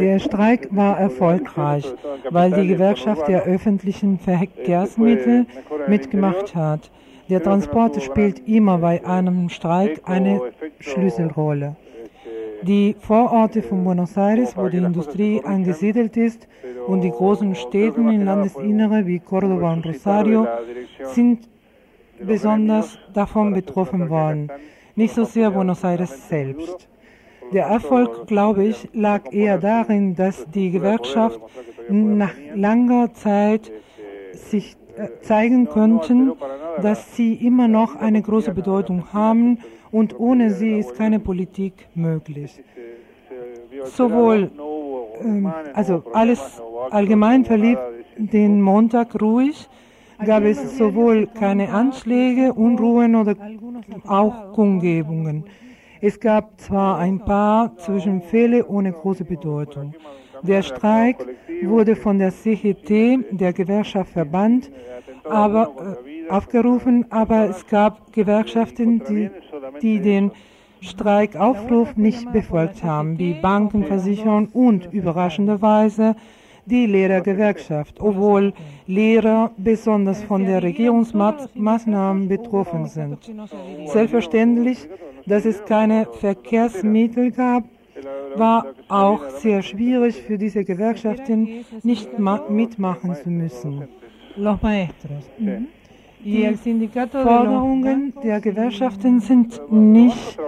Der Streik war erfolgreich, weil die Gewerkschaft der öffentlichen Verkehrsmittel mitgemacht hat. Der Transport spielt immer bei einem Streik eine Schlüsselrolle. Die Vororte von Buenos Aires, wo die Industrie angesiedelt ist, und die großen Städte im Landesinnere wie Córdoba und Rosario sind besonders davon betroffen worden, nicht so sehr Buenos Aires selbst. Der Erfolg, glaube ich, lag eher darin, dass die Gewerkschaft nach langer Zeit sich äh, zeigen konnten, dass sie immer noch eine große Bedeutung haben und ohne sie ist keine Politik möglich. Sowohl, ähm, also alles allgemein verlief den Montag ruhig, gab es sowohl keine Anschläge, Unruhen oder auch Kundgebungen. Es gab zwar ein paar Zwischenfälle ohne große Bedeutung. Der Streik wurde von der CGT, der Gewerkschaft verbannt, aber, äh, aufgerufen, aber es gab Gewerkschaften, die, die den Streikaufruf nicht befolgt haben, wie Banken, Versicherungen und überraschenderweise die Lehrergewerkschaft, obwohl Lehrer besonders von der Regierungsmaßnahmen betroffen sind. Selbstverständlich, dass es keine Verkehrsmittel gab, war auch sehr schwierig für diese Gewerkschaften, nicht mitmachen zu müssen. Los maestros. Mhm. Die Forderungen der Gewerkschaften sind nicht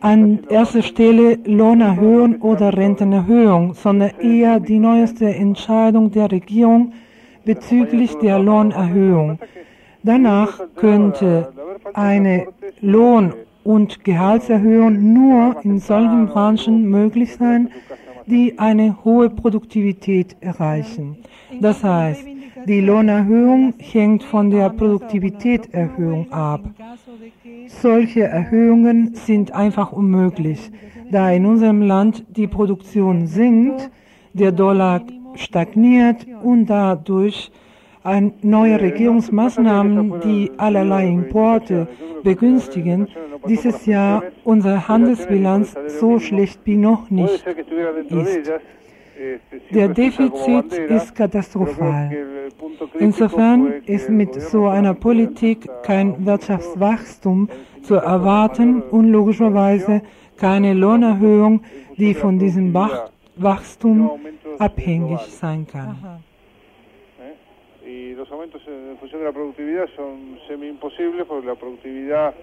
an erster Stelle Lohnerhöhung oder Rentenerhöhung, sondern eher die neueste Entscheidung der Regierung bezüglich der Lohnerhöhung. Danach könnte eine Lohn- und Gehaltserhöhung nur in solchen Branchen möglich sein, die eine hohe Produktivität erreichen. Das heißt, die Lohnerhöhung hängt von der Produktivitätserhöhung ab. Solche Erhöhungen sind einfach unmöglich, da in unserem Land die Produktion sinkt, der Dollar stagniert und dadurch neue Regierungsmaßnahmen, die allerlei Importe begünstigen, dieses Jahr unsere Handelsbilanz so schlecht wie noch nicht ist. Der Defizit ist katastrophal. Insofern ist mit so einer Politik kein Wirtschaftswachstum zu erwarten und logischerweise keine Lohnerhöhung, die von diesem Wachstum abhängig sein kann. Los aumentos en función de la productividad son semi-imposibles porque la productividad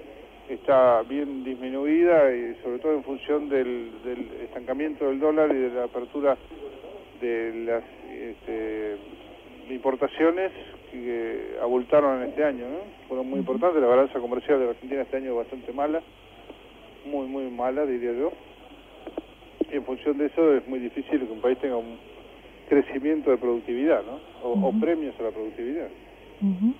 está bien disminuida y sobre todo en función del, del estancamiento del dólar y de la apertura de las este, importaciones que abultaron en este año, ¿no? Fueron muy importantes, la balanza comercial de la Argentina este año es bastante mala, muy, muy mala, diría yo. Y en función de eso es muy difícil que un país tenga un crecimiento de productividad, ¿no? O, uh -huh. o premios a la productividad. Uh -huh.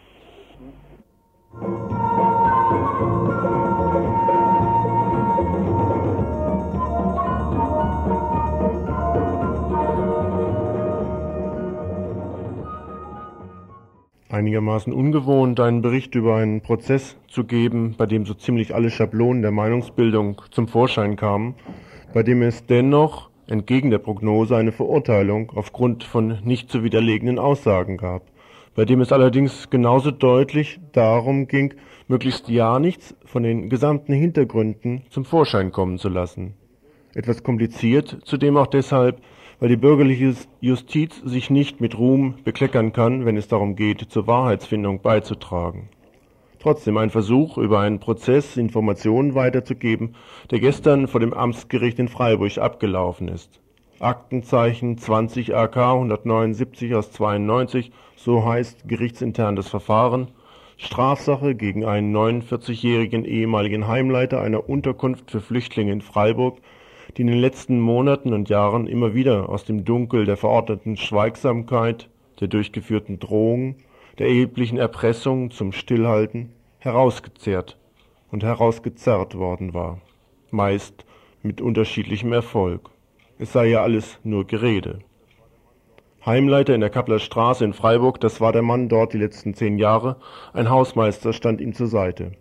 einigermaßen ungewohnt, einen Bericht über einen Prozess zu geben, bei dem so ziemlich alle Schablonen der Meinungsbildung zum Vorschein kamen, bei dem es dennoch entgegen der Prognose eine Verurteilung aufgrund von nicht zu widerlegenden Aussagen gab, bei dem es allerdings genauso deutlich darum ging, möglichst ja nichts von den gesamten Hintergründen zum Vorschein kommen zu lassen. Etwas kompliziert, zudem auch deshalb, weil die bürgerliche Justiz sich nicht mit Ruhm bekleckern kann, wenn es darum geht, zur Wahrheitsfindung beizutragen. Trotzdem ein Versuch, über einen Prozess Informationen weiterzugeben, der gestern vor dem Amtsgericht in Freiburg abgelaufen ist. Aktenzeichen 20 AK 179 aus 92, so heißt gerichtsintern das Verfahren, Strafsache gegen einen 49-jährigen ehemaligen Heimleiter einer Unterkunft für Flüchtlinge in Freiburg, die in den letzten Monaten und Jahren immer wieder aus dem Dunkel der verordneten Schweigsamkeit, der durchgeführten Drohungen, der erheblichen Erpressung zum Stillhalten herausgezehrt und herausgezerrt worden war, meist mit unterschiedlichem Erfolg. Es sei ja alles nur Gerede. Heimleiter in der Kappler Straße in Freiburg, das war der Mann dort die letzten zehn Jahre, ein Hausmeister stand ihm zur Seite.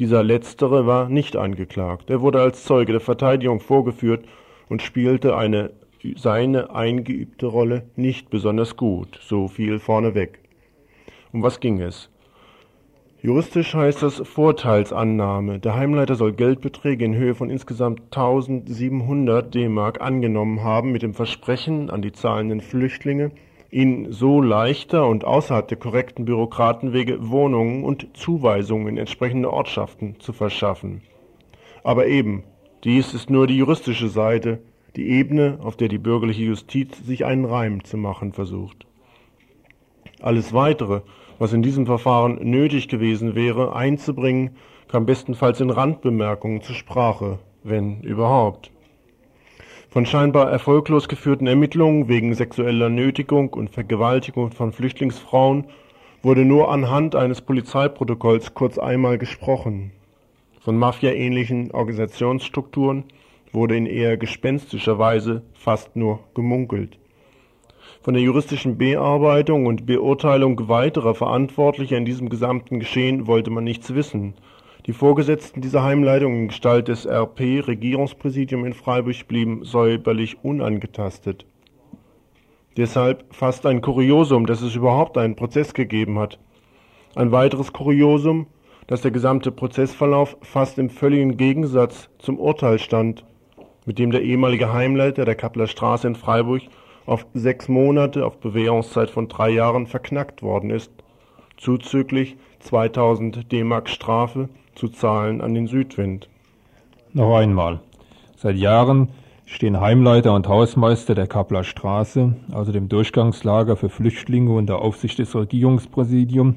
Dieser letztere war nicht angeklagt. Er wurde als Zeuge der Verteidigung vorgeführt und spielte eine seine eingeübte Rolle nicht besonders gut, so viel vorneweg. Um was ging es? Juristisch heißt das Vorteilsannahme. Der Heimleiter soll Geldbeträge in Höhe von insgesamt 1700 D-Mark angenommen haben mit dem Versprechen an die zahlenden Flüchtlinge, ihnen so leichter und außerhalb der korrekten Bürokratenwege Wohnungen und Zuweisungen in entsprechende Ortschaften zu verschaffen. Aber eben, dies ist nur die juristische Seite, die Ebene, auf der die bürgerliche Justiz sich einen Reim zu machen versucht. Alles Weitere, was in diesem Verfahren nötig gewesen wäre, einzubringen, kam bestenfalls in Randbemerkungen zur Sprache, wenn überhaupt. Von scheinbar erfolglos geführten Ermittlungen wegen sexueller Nötigung und Vergewaltigung von Flüchtlingsfrauen wurde nur anhand eines Polizeiprotokolls kurz einmal gesprochen. Von mafiaähnlichen Organisationsstrukturen wurde in eher gespenstischer Weise fast nur gemunkelt. Von der juristischen Bearbeitung und Beurteilung weiterer Verantwortlicher in diesem gesamten Geschehen wollte man nichts wissen, die Vorgesetzten dieser Heimleitung in Gestalt des RP-Regierungspräsidium in Freiburg blieben säuberlich unangetastet. Deshalb fast ein Kuriosum, dass es überhaupt einen Prozess gegeben hat. Ein weiteres Kuriosum, dass der gesamte Prozessverlauf fast im völligen Gegensatz zum Urteil stand, mit dem der ehemalige Heimleiter der Kappler Straße in Freiburg auf sechs Monate auf Bewährungszeit von drei Jahren verknackt worden ist, zuzüglich 2000 D-Mark Strafe zu zahlen an den Südwind. Noch einmal. Seit Jahren stehen Heimleiter und Hausmeister der Kappler Straße, also dem Durchgangslager für Flüchtlinge unter Aufsicht des Regierungspräsidiums,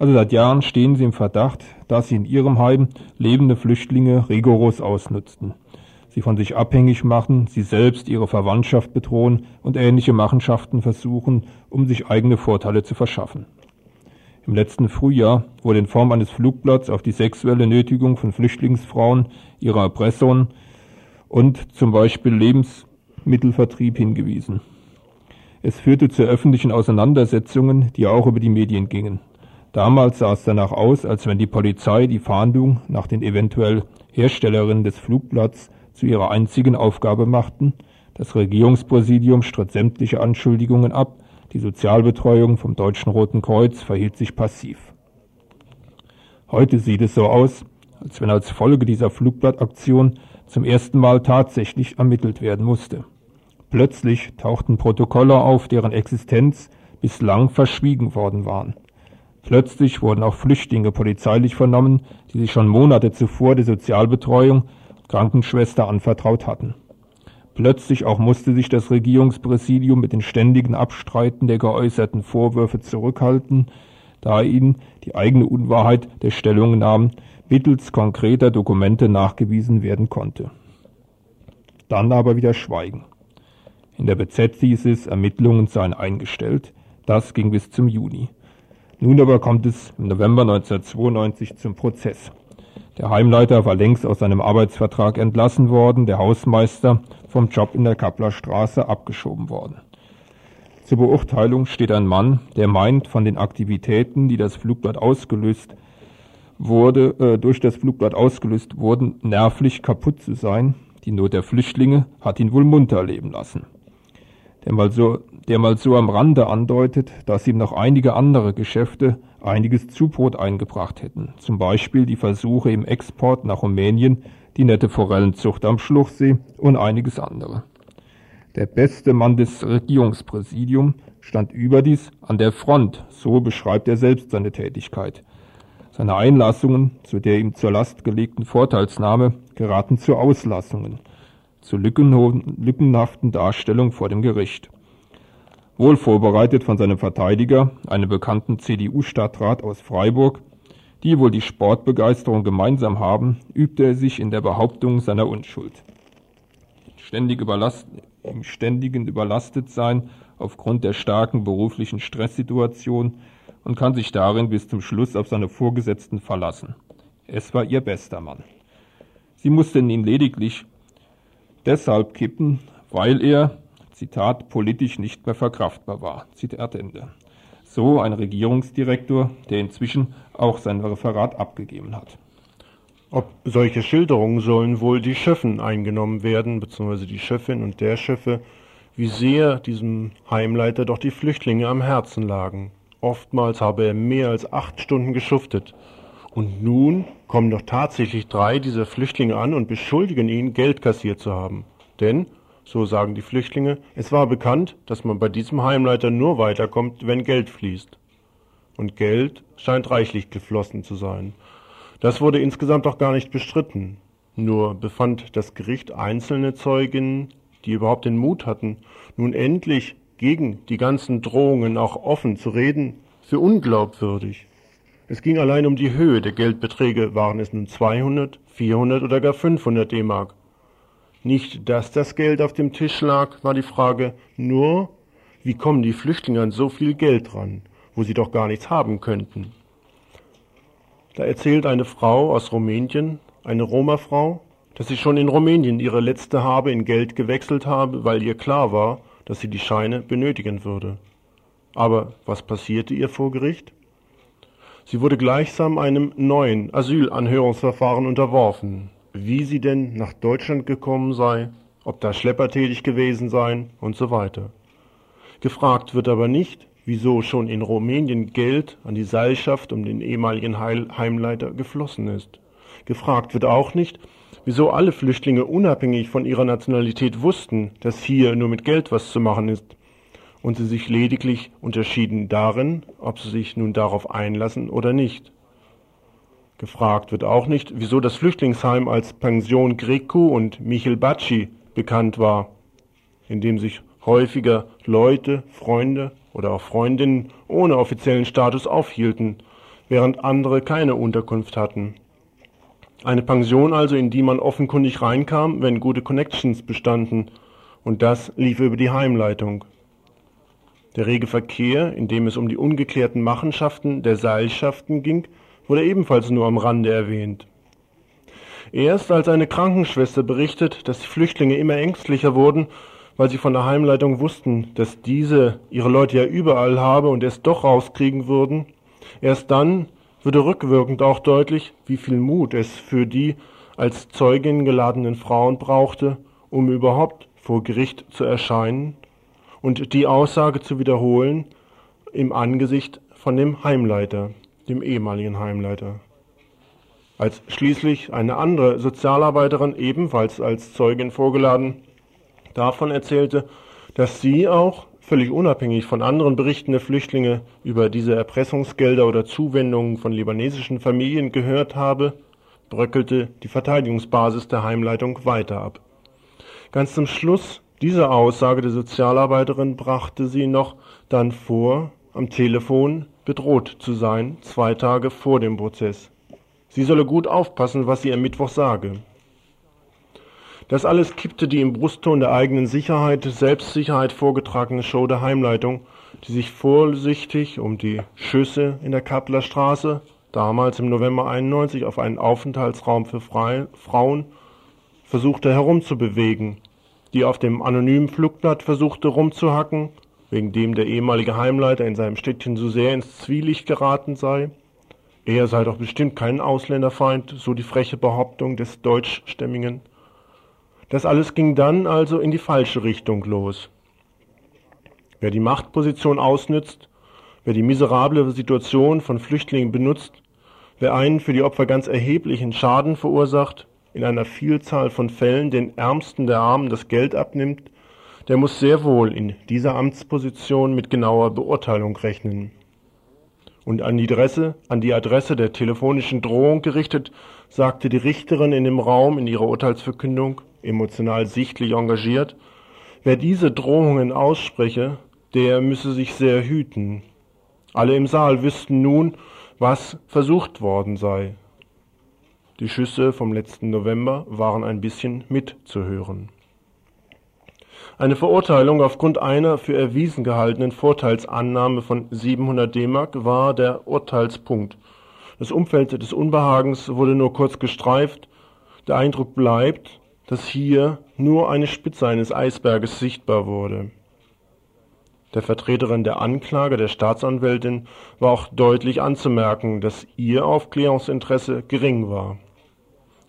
also seit Jahren stehen sie im Verdacht, dass sie in ihrem Heim lebende Flüchtlinge rigoros ausnutzten, sie von sich abhängig machen, sie selbst ihre Verwandtschaft bedrohen und ähnliche Machenschaften versuchen, um sich eigene Vorteile zu verschaffen. Im letzten Frühjahr wurde in Form eines Flugblatts auf die sexuelle Nötigung von Flüchtlingsfrauen, ihrer Erpressoren und zum Beispiel Lebensmittelvertrieb hingewiesen. Es führte zu öffentlichen Auseinandersetzungen, die auch über die Medien gingen. Damals sah es danach aus, als wenn die Polizei die Fahndung nach den eventuell Herstellerinnen des Flugblatts zu ihrer einzigen Aufgabe machten. Das Regierungspräsidium stritt sämtliche Anschuldigungen ab. Die Sozialbetreuung vom Deutschen Roten Kreuz verhielt sich passiv. Heute sieht es so aus, als wenn als Folge dieser Flugblattaktion zum ersten Mal tatsächlich ermittelt werden musste. Plötzlich tauchten Protokolle auf, deren Existenz bislang verschwiegen worden waren. Plötzlich wurden auch Flüchtlinge polizeilich vernommen, die sich schon Monate zuvor der Sozialbetreuung Krankenschwester anvertraut hatten. Plötzlich auch musste sich das Regierungspräsidium mit den ständigen Abstreiten der geäußerten Vorwürfe zurückhalten, da ihnen die eigene Unwahrheit der Stellungnahmen mittels konkreter Dokumente nachgewiesen werden konnte. Dann aber wieder Schweigen. In der BZ hieß es, Ermittlungen seien eingestellt. Das ging bis zum Juni. Nun aber kommt es im November 1992 zum Prozess. Der Heimleiter war längst aus seinem Arbeitsvertrag entlassen worden, der Hausmeister vom Job in der Kappler Straße abgeschoben worden. Zur Beurteilung steht ein Mann, der meint, von den Aktivitäten, die das Flugblatt ausgelöst wurde, äh, durch das Flugblatt ausgelöst wurden, nervlich kaputt zu sein. Die Not der Flüchtlinge hat ihn wohl munter leben lassen der mal so, der mal so am Rande andeutet, dass ihm noch einige andere Geschäfte einiges Zubrot eingebracht hätten. Zum Beispiel die Versuche im Export nach Rumänien, die nette Forellenzucht am Schluchsee und einiges andere. Der beste Mann des Regierungspräsidiums stand überdies an der Front, so beschreibt er selbst seine Tätigkeit. Seine Einlassungen zu der ihm zur Last gelegten Vorteilsnahme geraten zu Auslassungen – zur lückenhaften Darstellung vor dem Gericht. Wohl vorbereitet von seinem Verteidiger, einem bekannten CDU-Stadtrat aus Freiburg, die wohl die Sportbegeisterung gemeinsam haben, übte er sich in der Behauptung seiner Unschuld. Ständig überlast, Im ständigen Überlastetsein aufgrund der starken beruflichen Stresssituation und kann sich darin bis zum Schluss auf seine Vorgesetzten verlassen. Es war ihr bester Mann. Sie mussten ihn lediglich deshalb kippen, weil er, Zitat, politisch nicht mehr verkraftbar war. Zitat Ende. So ein Regierungsdirektor, der inzwischen auch sein Referat abgegeben hat. Ob solche Schilderungen sollen wohl die Schöffen eingenommen werden, beziehungsweise die Schöffin und der Schöffe, wie sehr diesem Heimleiter doch die Flüchtlinge am Herzen lagen. Oftmals habe er mehr als acht Stunden geschuftet. Und nun kommen doch tatsächlich drei dieser Flüchtlinge an und beschuldigen ihn, Geld kassiert zu haben. Denn, so sagen die Flüchtlinge, es war bekannt, dass man bei diesem Heimleiter nur weiterkommt, wenn Geld fließt. Und Geld scheint reichlich geflossen zu sein. Das wurde insgesamt auch gar nicht bestritten. Nur befand das Gericht einzelne Zeuginnen, die überhaupt den Mut hatten, nun endlich gegen die ganzen Drohungen auch offen zu reden, für unglaubwürdig. Es ging allein um die Höhe der Geldbeträge, waren es nun 200, 400 oder gar 500 D-Mark. Nicht, dass das Geld auf dem Tisch lag, war die Frage, nur, wie kommen die Flüchtlinge an so viel Geld ran, wo sie doch gar nichts haben könnten. Da erzählt eine Frau aus Rumänien, eine Roma-Frau, dass sie schon in Rumänien ihre letzte Habe in Geld gewechselt habe, weil ihr klar war, dass sie die Scheine benötigen würde. Aber was passierte ihr vor Gericht? Sie wurde gleichsam einem neuen Asylanhörungsverfahren unterworfen. Wie sie denn nach Deutschland gekommen sei, ob da Schlepper tätig gewesen seien und so weiter. Gefragt wird aber nicht, wieso schon in Rumänien Geld an die Seilschaft um den ehemaligen Heimleiter geflossen ist. Gefragt wird auch nicht, wieso alle Flüchtlinge unabhängig von ihrer Nationalität wussten, dass hier nur mit Geld was zu machen ist, und sie sich lediglich unterschieden darin, ob sie sich nun darauf einlassen oder nicht. Gefragt wird auch nicht, wieso das Flüchtlingsheim als Pension Greco und Michel Bacci bekannt war, in dem sich häufiger Leute, Freunde oder auch Freundinnen ohne offiziellen Status aufhielten, während andere keine Unterkunft hatten. Eine Pension also, in die man offenkundig reinkam, wenn gute Connections bestanden, und das lief über die Heimleitung. Der rege Verkehr, in dem es um die ungeklärten Machenschaften der Seilschaften ging, wurde ebenfalls nur am Rande erwähnt. Erst als eine Krankenschwester berichtet, dass die Flüchtlinge immer ängstlicher wurden, weil sie von der Heimleitung wussten, dass diese ihre Leute ja überall habe und es doch rauskriegen würden, erst dann würde rückwirkend auch deutlich, wie viel Mut es für die als Zeugin geladenen Frauen brauchte, um überhaupt vor Gericht zu erscheinen und die Aussage zu wiederholen im Angesicht von dem Heimleiter, dem ehemaligen Heimleiter. Als schließlich eine andere Sozialarbeiterin ebenfalls als Zeugin vorgeladen davon erzählte, dass sie auch, völlig unabhängig von anderen Berichten der Flüchtlinge, über diese Erpressungsgelder oder Zuwendungen von libanesischen Familien gehört habe, bröckelte die Verteidigungsbasis der Heimleitung weiter ab. Ganz zum Schluss dieser Aussage der Sozialarbeiterin brachte sie noch dann vor, am Telefon bedroht zu sein, zwei Tage vor dem Prozess. Sie solle gut aufpassen, was sie am Mittwoch sage. Das alles kippte die im Brustton der eigenen Sicherheit, Selbstsicherheit vorgetragene Show der Heimleitung, die sich vorsichtig um die Schüsse in der Kappler Straße, damals im November 91 auf einen Aufenthaltsraum für Fre Frauen, versuchte herumzubewegen, die auf dem anonymen Flugblatt versuchte rumzuhacken, wegen dem der ehemalige Heimleiter in seinem Städtchen so sehr ins Zwielicht geraten sei. Er sei doch bestimmt kein Ausländerfeind, so die freche Behauptung des deutschstämmigen das alles ging dann also in die falsche Richtung los. Wer die Machtposition ausnützt, wer die miserable Situation von Flüchtlingen benutzt, wer einen für die Opfer ganz erheblichen Schaden verursacht, in einer Vielzahl von Fällen den Ärmsten der Armen das Geld abnimmt, der muss sehr wohl in dieser Amtsposition mit genauer Beurteilung rechnen. Und an die Adresse, an die Adresse der telefonischen Drohung gerichtet, sagte die Richterin in dem Raum in ihrer Urteilsverkündung, emotional sichtlich engagiert, wer diese Drohungen ausspreche, der müsse sich sehr hüten. Alle im Saal wüssten nun, was versucht worden sei. Die Schüsse vom letzten November waren ein bisschen mitzuhören. Eine Verurteilung aufgrund einer für erwiesen gehaltenen Vorteilsannahme von 700 D-Mark war der Urteilspunkt. Das Umfeld des Unbehagens wurde nur kurz gestreift. Der Eindruck bleibt, dass hier nur eine Spitze eines Eisberges sichtbar wurde. Der Vertreterin der Anklage, der Staatsanwältin, war auch deutlich anzumerken, dass ihr Aufklärungsinteresse gering war.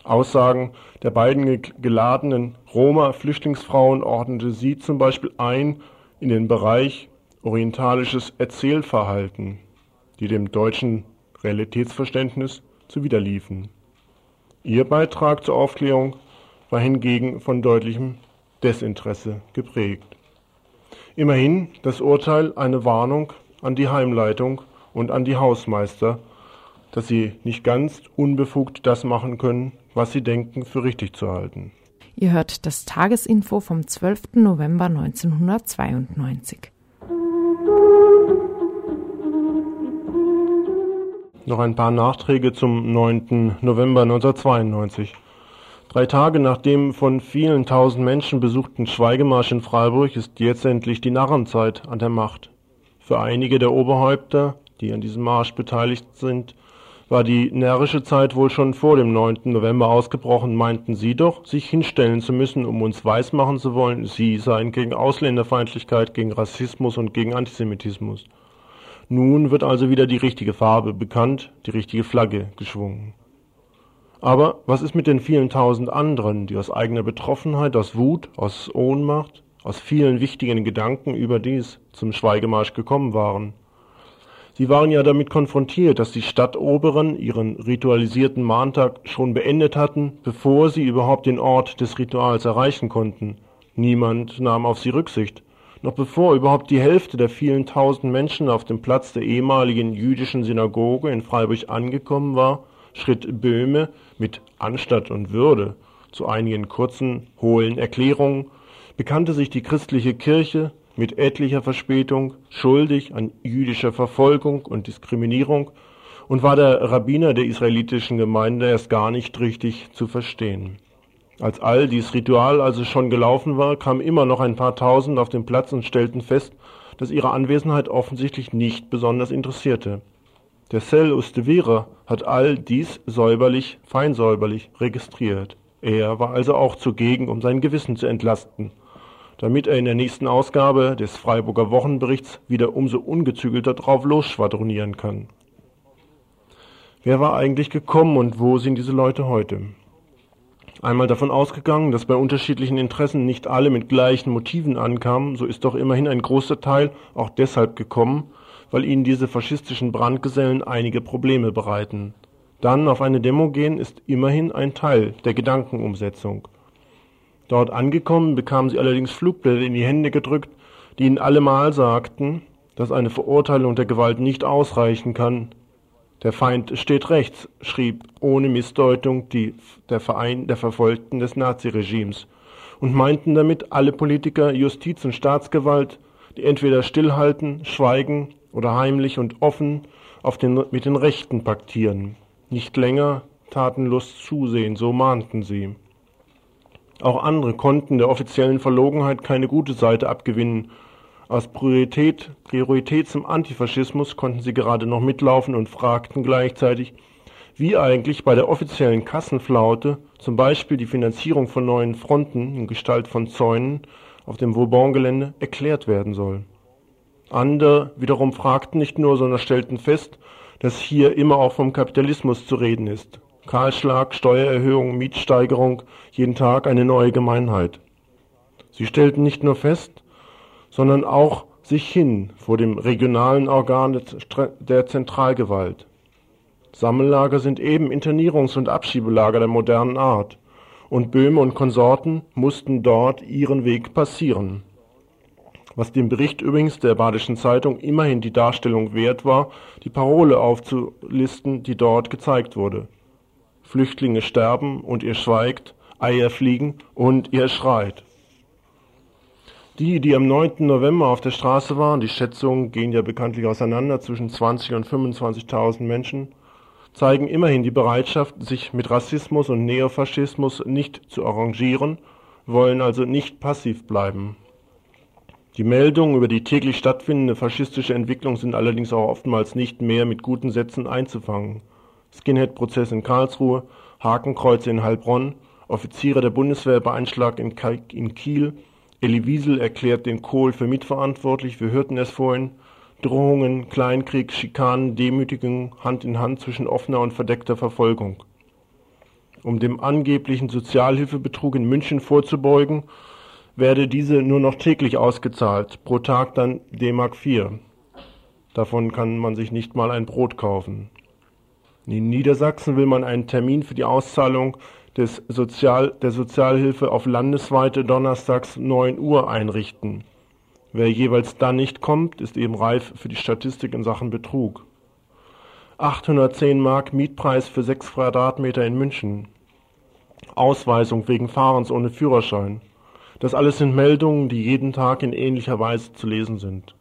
Aussagen der beiden geladenen Roma-Flüchtlingsfrauen ordnete sie zum Beispiel ein in den Bereich orientalisches Erzählverhalten, die dem deutschen Realitätsverständnis zuwiderliefen. Ihr Beitrag zur Aufklärung war hingegen von deutlichem Desinteresse geprägt. Immerhin das Urteil eine Warnung an die Heimleitung und an die Hausmeister, dass sie nicht ganz unbefugt das machen können, was sie denken für richtig zu halten. Ihr hört das Tagesinfo vom 12. November 1992. Noch ein paar Nachträge zum 9. November 1992. Drei Tage nach dem von vielen tausend Menschen besuchten Schweigemarsch in Freiburg ist jetzt endlich die Narrenzeit an der Macht. Für einige der Oberhäupter, die an diesem Marsch beteiligt sind, war die närrische Zeit wohl schon vor dem 9. November ausgebrochen, meinten sie doch, sich hinstellen zu müssen, um uns weismachen zu wollen, sie seien gegen Ausländerfeindlichkeit, gegen Rassismus und gegen Antisemitismus. Nun wird also wieder die richtige Farbe bekannt, die richtige Flagge geschwungen. Aber was ist mit den vielen tausend anderen, die aus eigener Betroffenheit, aus Wut, aus Ohnmacht, aus vielen wichtigen Gedanken überdies zum Schweigemarsch gekommen waren. Sie waren ja damit konfrontiert, dass die Stadtoberen ihren ritualisierten Mahntag schon beendet hatten, bevor sie überhaupt den Ort des Rituals erreichen konnten. Niemand nahm auf sie Rücksicht. Noch bevor überhaupt die Hälfte der vielen tausend Menschen auf dem Platz der ehemaligen jüdischen Synagoge in Freiburg angekommen war, schritt Böhme mit Anstatt und Würde zu einigen kurzen, hohlen Erklärungen, bekannte sich die christliche Kirche mit etlicher Verspätung schuldig an jüdischer Verfolgung und Diskriminierung und war der Rabbiner der israelitischen Gemeinde erst gar nicht richtig zu verstehen. Als all dies Ritual also schon gelaufen war, kamen immer noch ein paar Tausend auf den Platz und stellten fest, dass ihre Anwesenheit offensichtlich nicht besonders interessierte. Der Cell Ustevera hat all dies säuberlich, feinsäuberlich registriert. Er war also auch zugegen, um sein Gewissen zu entlasten damit er in der nächsten Ausgabe des Freiburger Wochenberichts wieder umso ungezügelter drauf losschwadronieren kann. Wer war eigentlich gekommen und wo sind diese Leute heute? Einmal davon ausgegangen, dass bei unterschiedlichen Interessen nicht alle mit gleichen Motiven ankamen, so ist doch immerhin ein großer Teil auch deshalb gekommen, weil ihnen diese faschistischen Brandgesellen einige Probleme bereiten. Dann auf eine Demo gehen ist immerhin ein Teil der Gedankenumsetzung. Dort angekommen bekamen sie allerdings Flugblätter in die Hände gedrückt, die ihnen allemal sagten, dass eine Verurteilung der Gewalt nicht ausreichen kann. Der Feind steht rechts, schrieb ohne Missdeutung die, der Verein der Verfolgten des Naziregimes und meinten damit alle Politiker, Justiz und Staatsgewalt, die entweder stillhalten, schweigen oder heimlich und offen auf den, mit den Rechten paktieren. Nicht länger tatenlos zusehen, so mahnten sie. Auch andere konnten der offiziellen Verlogenheit keine gute Seite abgewinnen. Aus Priorität, Priorität zum Antifaschismus konnten sie gerade noch mitlaufen und fragten gleichzeitig, wie eigentlich bei der offiziellen Kassenflaute zum Beispiel die Finanzierung von neuen Fronten in Gestalt von Zäunen auf dem Vauban-Gelände erklärt werden soll. Andere wiederum fragten nicht nur, sondern stellten fest, dass hier immer auch vom Kapitalismus zu reden ist. Kahlschlag, Steuererhöhung, Mietsteigerung, jeden Tag eine neue Gemeinheit. Sie stellten nicht nur fest, sondern auch sich hin vor dem regionalen Organ der Zentralgewalt. Sammellager sind eben Internierungs- und Abschiebelager der modernen Art, und Böhme und Konsorten mussten dort ihren Weg passieren. Was dem Bericht übrigens der Badischen Zeitung immerhin die Darstellung wert war, die Parole aufzulisten, die dort gezeigt wurde. Flüchtlinge sterben und ihr schweigt, Eier fliegen und ihr schreit. Die, die am 9. November auf der Straße waren, die Schätzungen gehen ja bekanntlich auseinander zwischen 20 und 25.000 Menschen, zeigen immerhin die Bereitschaft, sich mit Rassismus und Neofaschismus nicht zu arrangieren, wollen also nicht passiv bleiben. Die Meldungen über die täglich stattfindende faschistische Entwicklung sind allerdings auch oftmals nicht mehr mit guten Sätzen einzufangen. Skinhead-Prozess in Karlsruhe, Hakenkreuze in Heilbronn, Offiziere der Bundeswehr bei Einschlag in, in Kiel, Elie Wiesel erklärt den Kohl für mitverantwortlich, wir hörten es vorhin, Drohungen, Kleinkrieg, Schikanen, Demütigung, Hand in Hand zwischen offener und verdeckter Verfolgung. Um dem angeblichen Sozialhilfebetrug in München vorzubeugen, werde diese nur noch täglich ausgezahlt, pro Tag dann D-Mark 4. Davon kann man sich nicht mal ein Brot kaufen. In Niedersachsen will man einen Termin für die Auszahlung des Sozial der Sozialhilfe auf landesweite donnerstags 9 Uhr einrichten. Wer jeweils dann nicht kommt, ist eben reif für die Statistik in Sachen Betrug. 810 Mark Mietpreis für 6 Quadratmeter in München. Ausweisung wegen Fahrens ohne Führerschein. Das alles sind Meldungen, die jeden Tag in ähnlicher Weise zu lesen sind.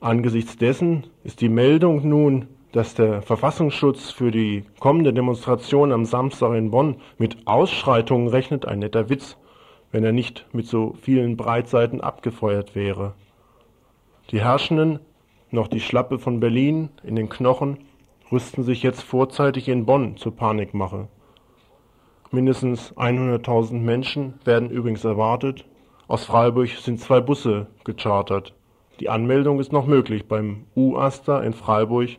Angesichts dessen ist die Meldung nun dass der Verfassungsschutz für die kommende Demonstration am Samstag in Bonn mit Ausschreitungen rechnet, ein netter Witz, wenn er nicht mit so vielen Breitseiten abgefeuert wäre. Die Herrschenden, noch die Schlappe von Berlin in den Knochen, rüsten sich jetzt vorzeitig in Bonn zur Panikmache. Mindestens 100.000 Menschen werden übrigens erwartet. Aus Freiburg sind zwei Busse gechartert. Die Anmeldung ist noch möglich beim U-Aster in Freiburg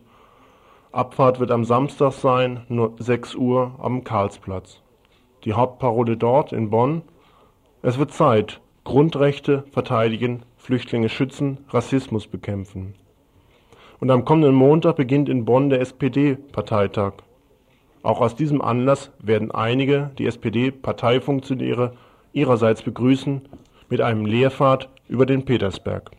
Abfahrt wird am Samstag sein, nur 6 Uhr am Karlsplatz. Die Hauptparole dort in Bonn: Es wird Zeit, Grundrechte verteidigen, Flüchtlinge schützen, Rassismus bekämpfen. Und am kommenden Montag beginnt in Bonn der SPD-Parteitag. Auch aus diesem Anlass werden einige die SPD-Parteifunktionäre ihrerseits begrüßen mit einem Lehrfahrt über den Petersberg.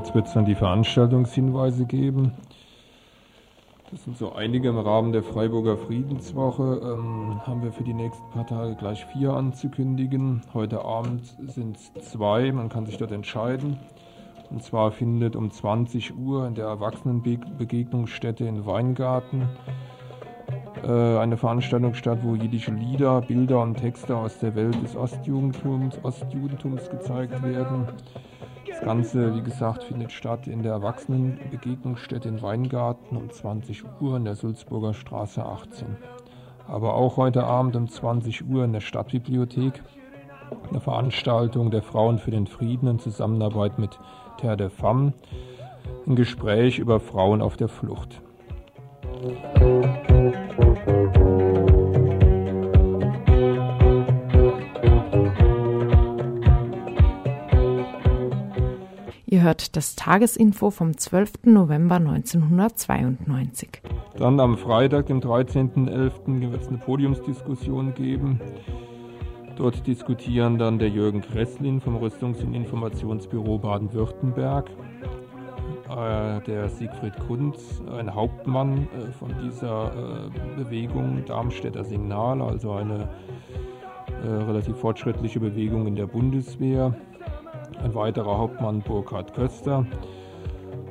Jetzt wird es dann die Veranstaltungshinweise geben. Das sind so einige im Rahmen der Freiburger Friedenswoche. Ähm, haben wir für die nächsten paar Tage gleich vier anzukündigen. Heute Abend sind es zwei, man kann sich dort entscheiden. Und zwar findet um 20 Uhr in der Erwachsenenbegegnungsstätte in Weingarten äh, eine Veranstaltung statt, wo jiddische Lieder, Bilder und Texte aus der Welt des Ostjudentums, Ostjudentums gezeigt werden. Das Ganze, wie gesagt, findet statt in der Erwachsenenbegegnungsstätte in Weingarten um 20 Uhr in der Sulzburger Straße 18. Aber auch heute Abend um 20 Uhr in der Stadtbibliothek eine Veranstaltung der Frauen für den Frieden in Zusammenarbeit mit Terre de Femme, ein Gespräch über Frauen auf der Flucht. Ihr das Tagesinfo vom 12. November 1992. Dann am Freitag, dem 13.11., wird es eine Podiumsdiskussion geben. Dort diskutieren dann der Jürgen Kresslin vom Rüstungs- und Informationsbüro Baden-Württemberg, äh, der Siegfried Kunz, ein Hauptmann äh, von dieser äh, Bewegung Darmstädter Signal, also eine relativ fortschrittliche Bewegung in der Bundeswehr ein weiterer Hauptmann Burkhard Köster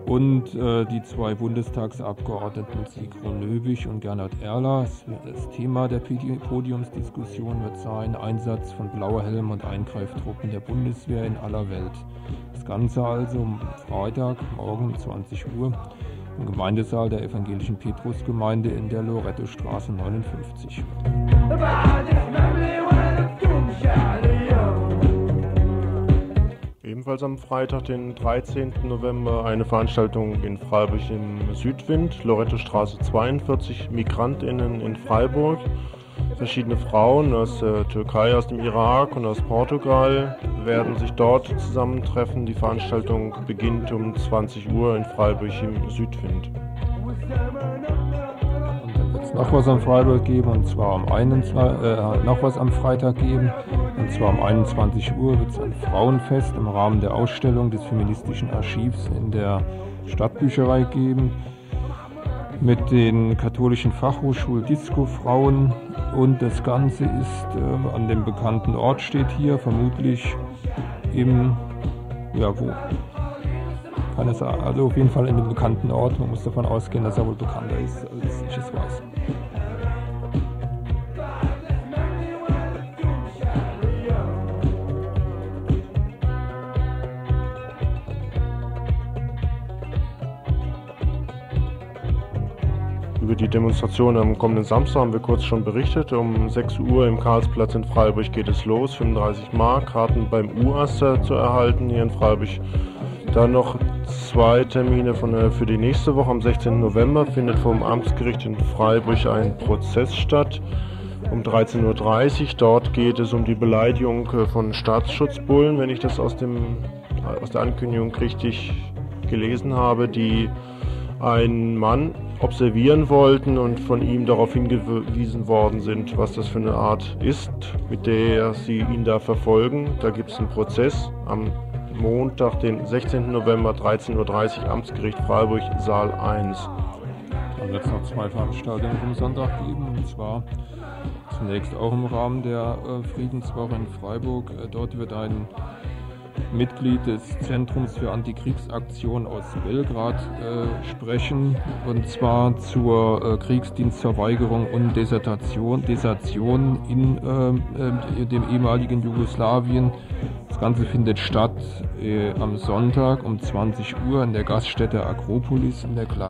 und äh, die zwei Bundestagsabgeordneten Sigrun Löwig und Gernot Erler. Das Thema der Podiumsdiskussion wird sein Einsatz von Blauhelm und Eingreiftruppen der Bundeswehr in aller Welt. Das Ganze also am Freitag, morgen um 20 Uhr im Gemeindesaal der evangelischen Petrusgemeinde in der Lorettostraße 59. ebenfalls am Freitag, den 13. November, eine Veranstaltung in Freiburg im Südwind, Loretto Straße 42, MigrantInnen in Freiburg. Verschiedene Frauen aus der Türkei, aus dem Irak und aus Portugal werden sich dort zusammentreffen. Die Veranstaltung beginnt um 20 Uhr in Freiburg im Südwind. Noch was am Freiburg geben, und zwar am 21, äh, noch was am Freitag geben. Und zwar um 21 Uhr wird es ein Frauenfest im Rahmen der Ausstellung des Feministischen Archivs in der Stadtbücherei geben mit den katholischen Fachhochschul Disco Frauen und das Ganze ist äh, an dem bekannten Ort steht hier, vermutlich im, ja wo, kann es also auf jeden Fall in dem bekannten Ort, man muss davon ausgehen, dass er wohl bekannter ist, als ich es weiß. Die Demonstration am kommenden Samstag haben wir kurz schon berichtet. Um 6 Uhr im Karlsplatz in Freiburg geht es los. 35 Mark, Karten beim U-Aster zu erhalten hier in Freiburg. Dann noch zwei Termine von, äh, für die nächste Woche. Am 16. November findet vom Amtsgericht in Freiburg ein Prozess statt. Um 13.30 Uhr. Dort geht es um die Beleidigung äh, von Staatsschutzbullen, wenn ich das aus, dem, aus der Ankündigung richtig gelesen habe, die einen Mann observieren wollten und von ihm darauf hingewiesen worden sind, was das für eine Art ist, mit der sie ihn da verfolgen. Da gibt es einen Prozess am Montag, den 16. November, 13.30 Uhr, Amtsgericht Freiburg, Saal 1. Dann wird es noch zwei Veranstaltungen am Sonntag geben, und zwar zunächst auch im Rahmen der äh, Friedenswoche in Freiburg. Äh, dort wird ein Mitglied des Zentrums für Antikriegsaktion aus Belgrad äh, sprechen, und zwar zur äh, Kriegsdienstverweigerung und Desertation, Desertion in äh, dem ehemaligen Jugoslawien. Das Ganze findet statt äh, am Sonntag um 20 Uhr in der Gaststätte Akropolis in der Kla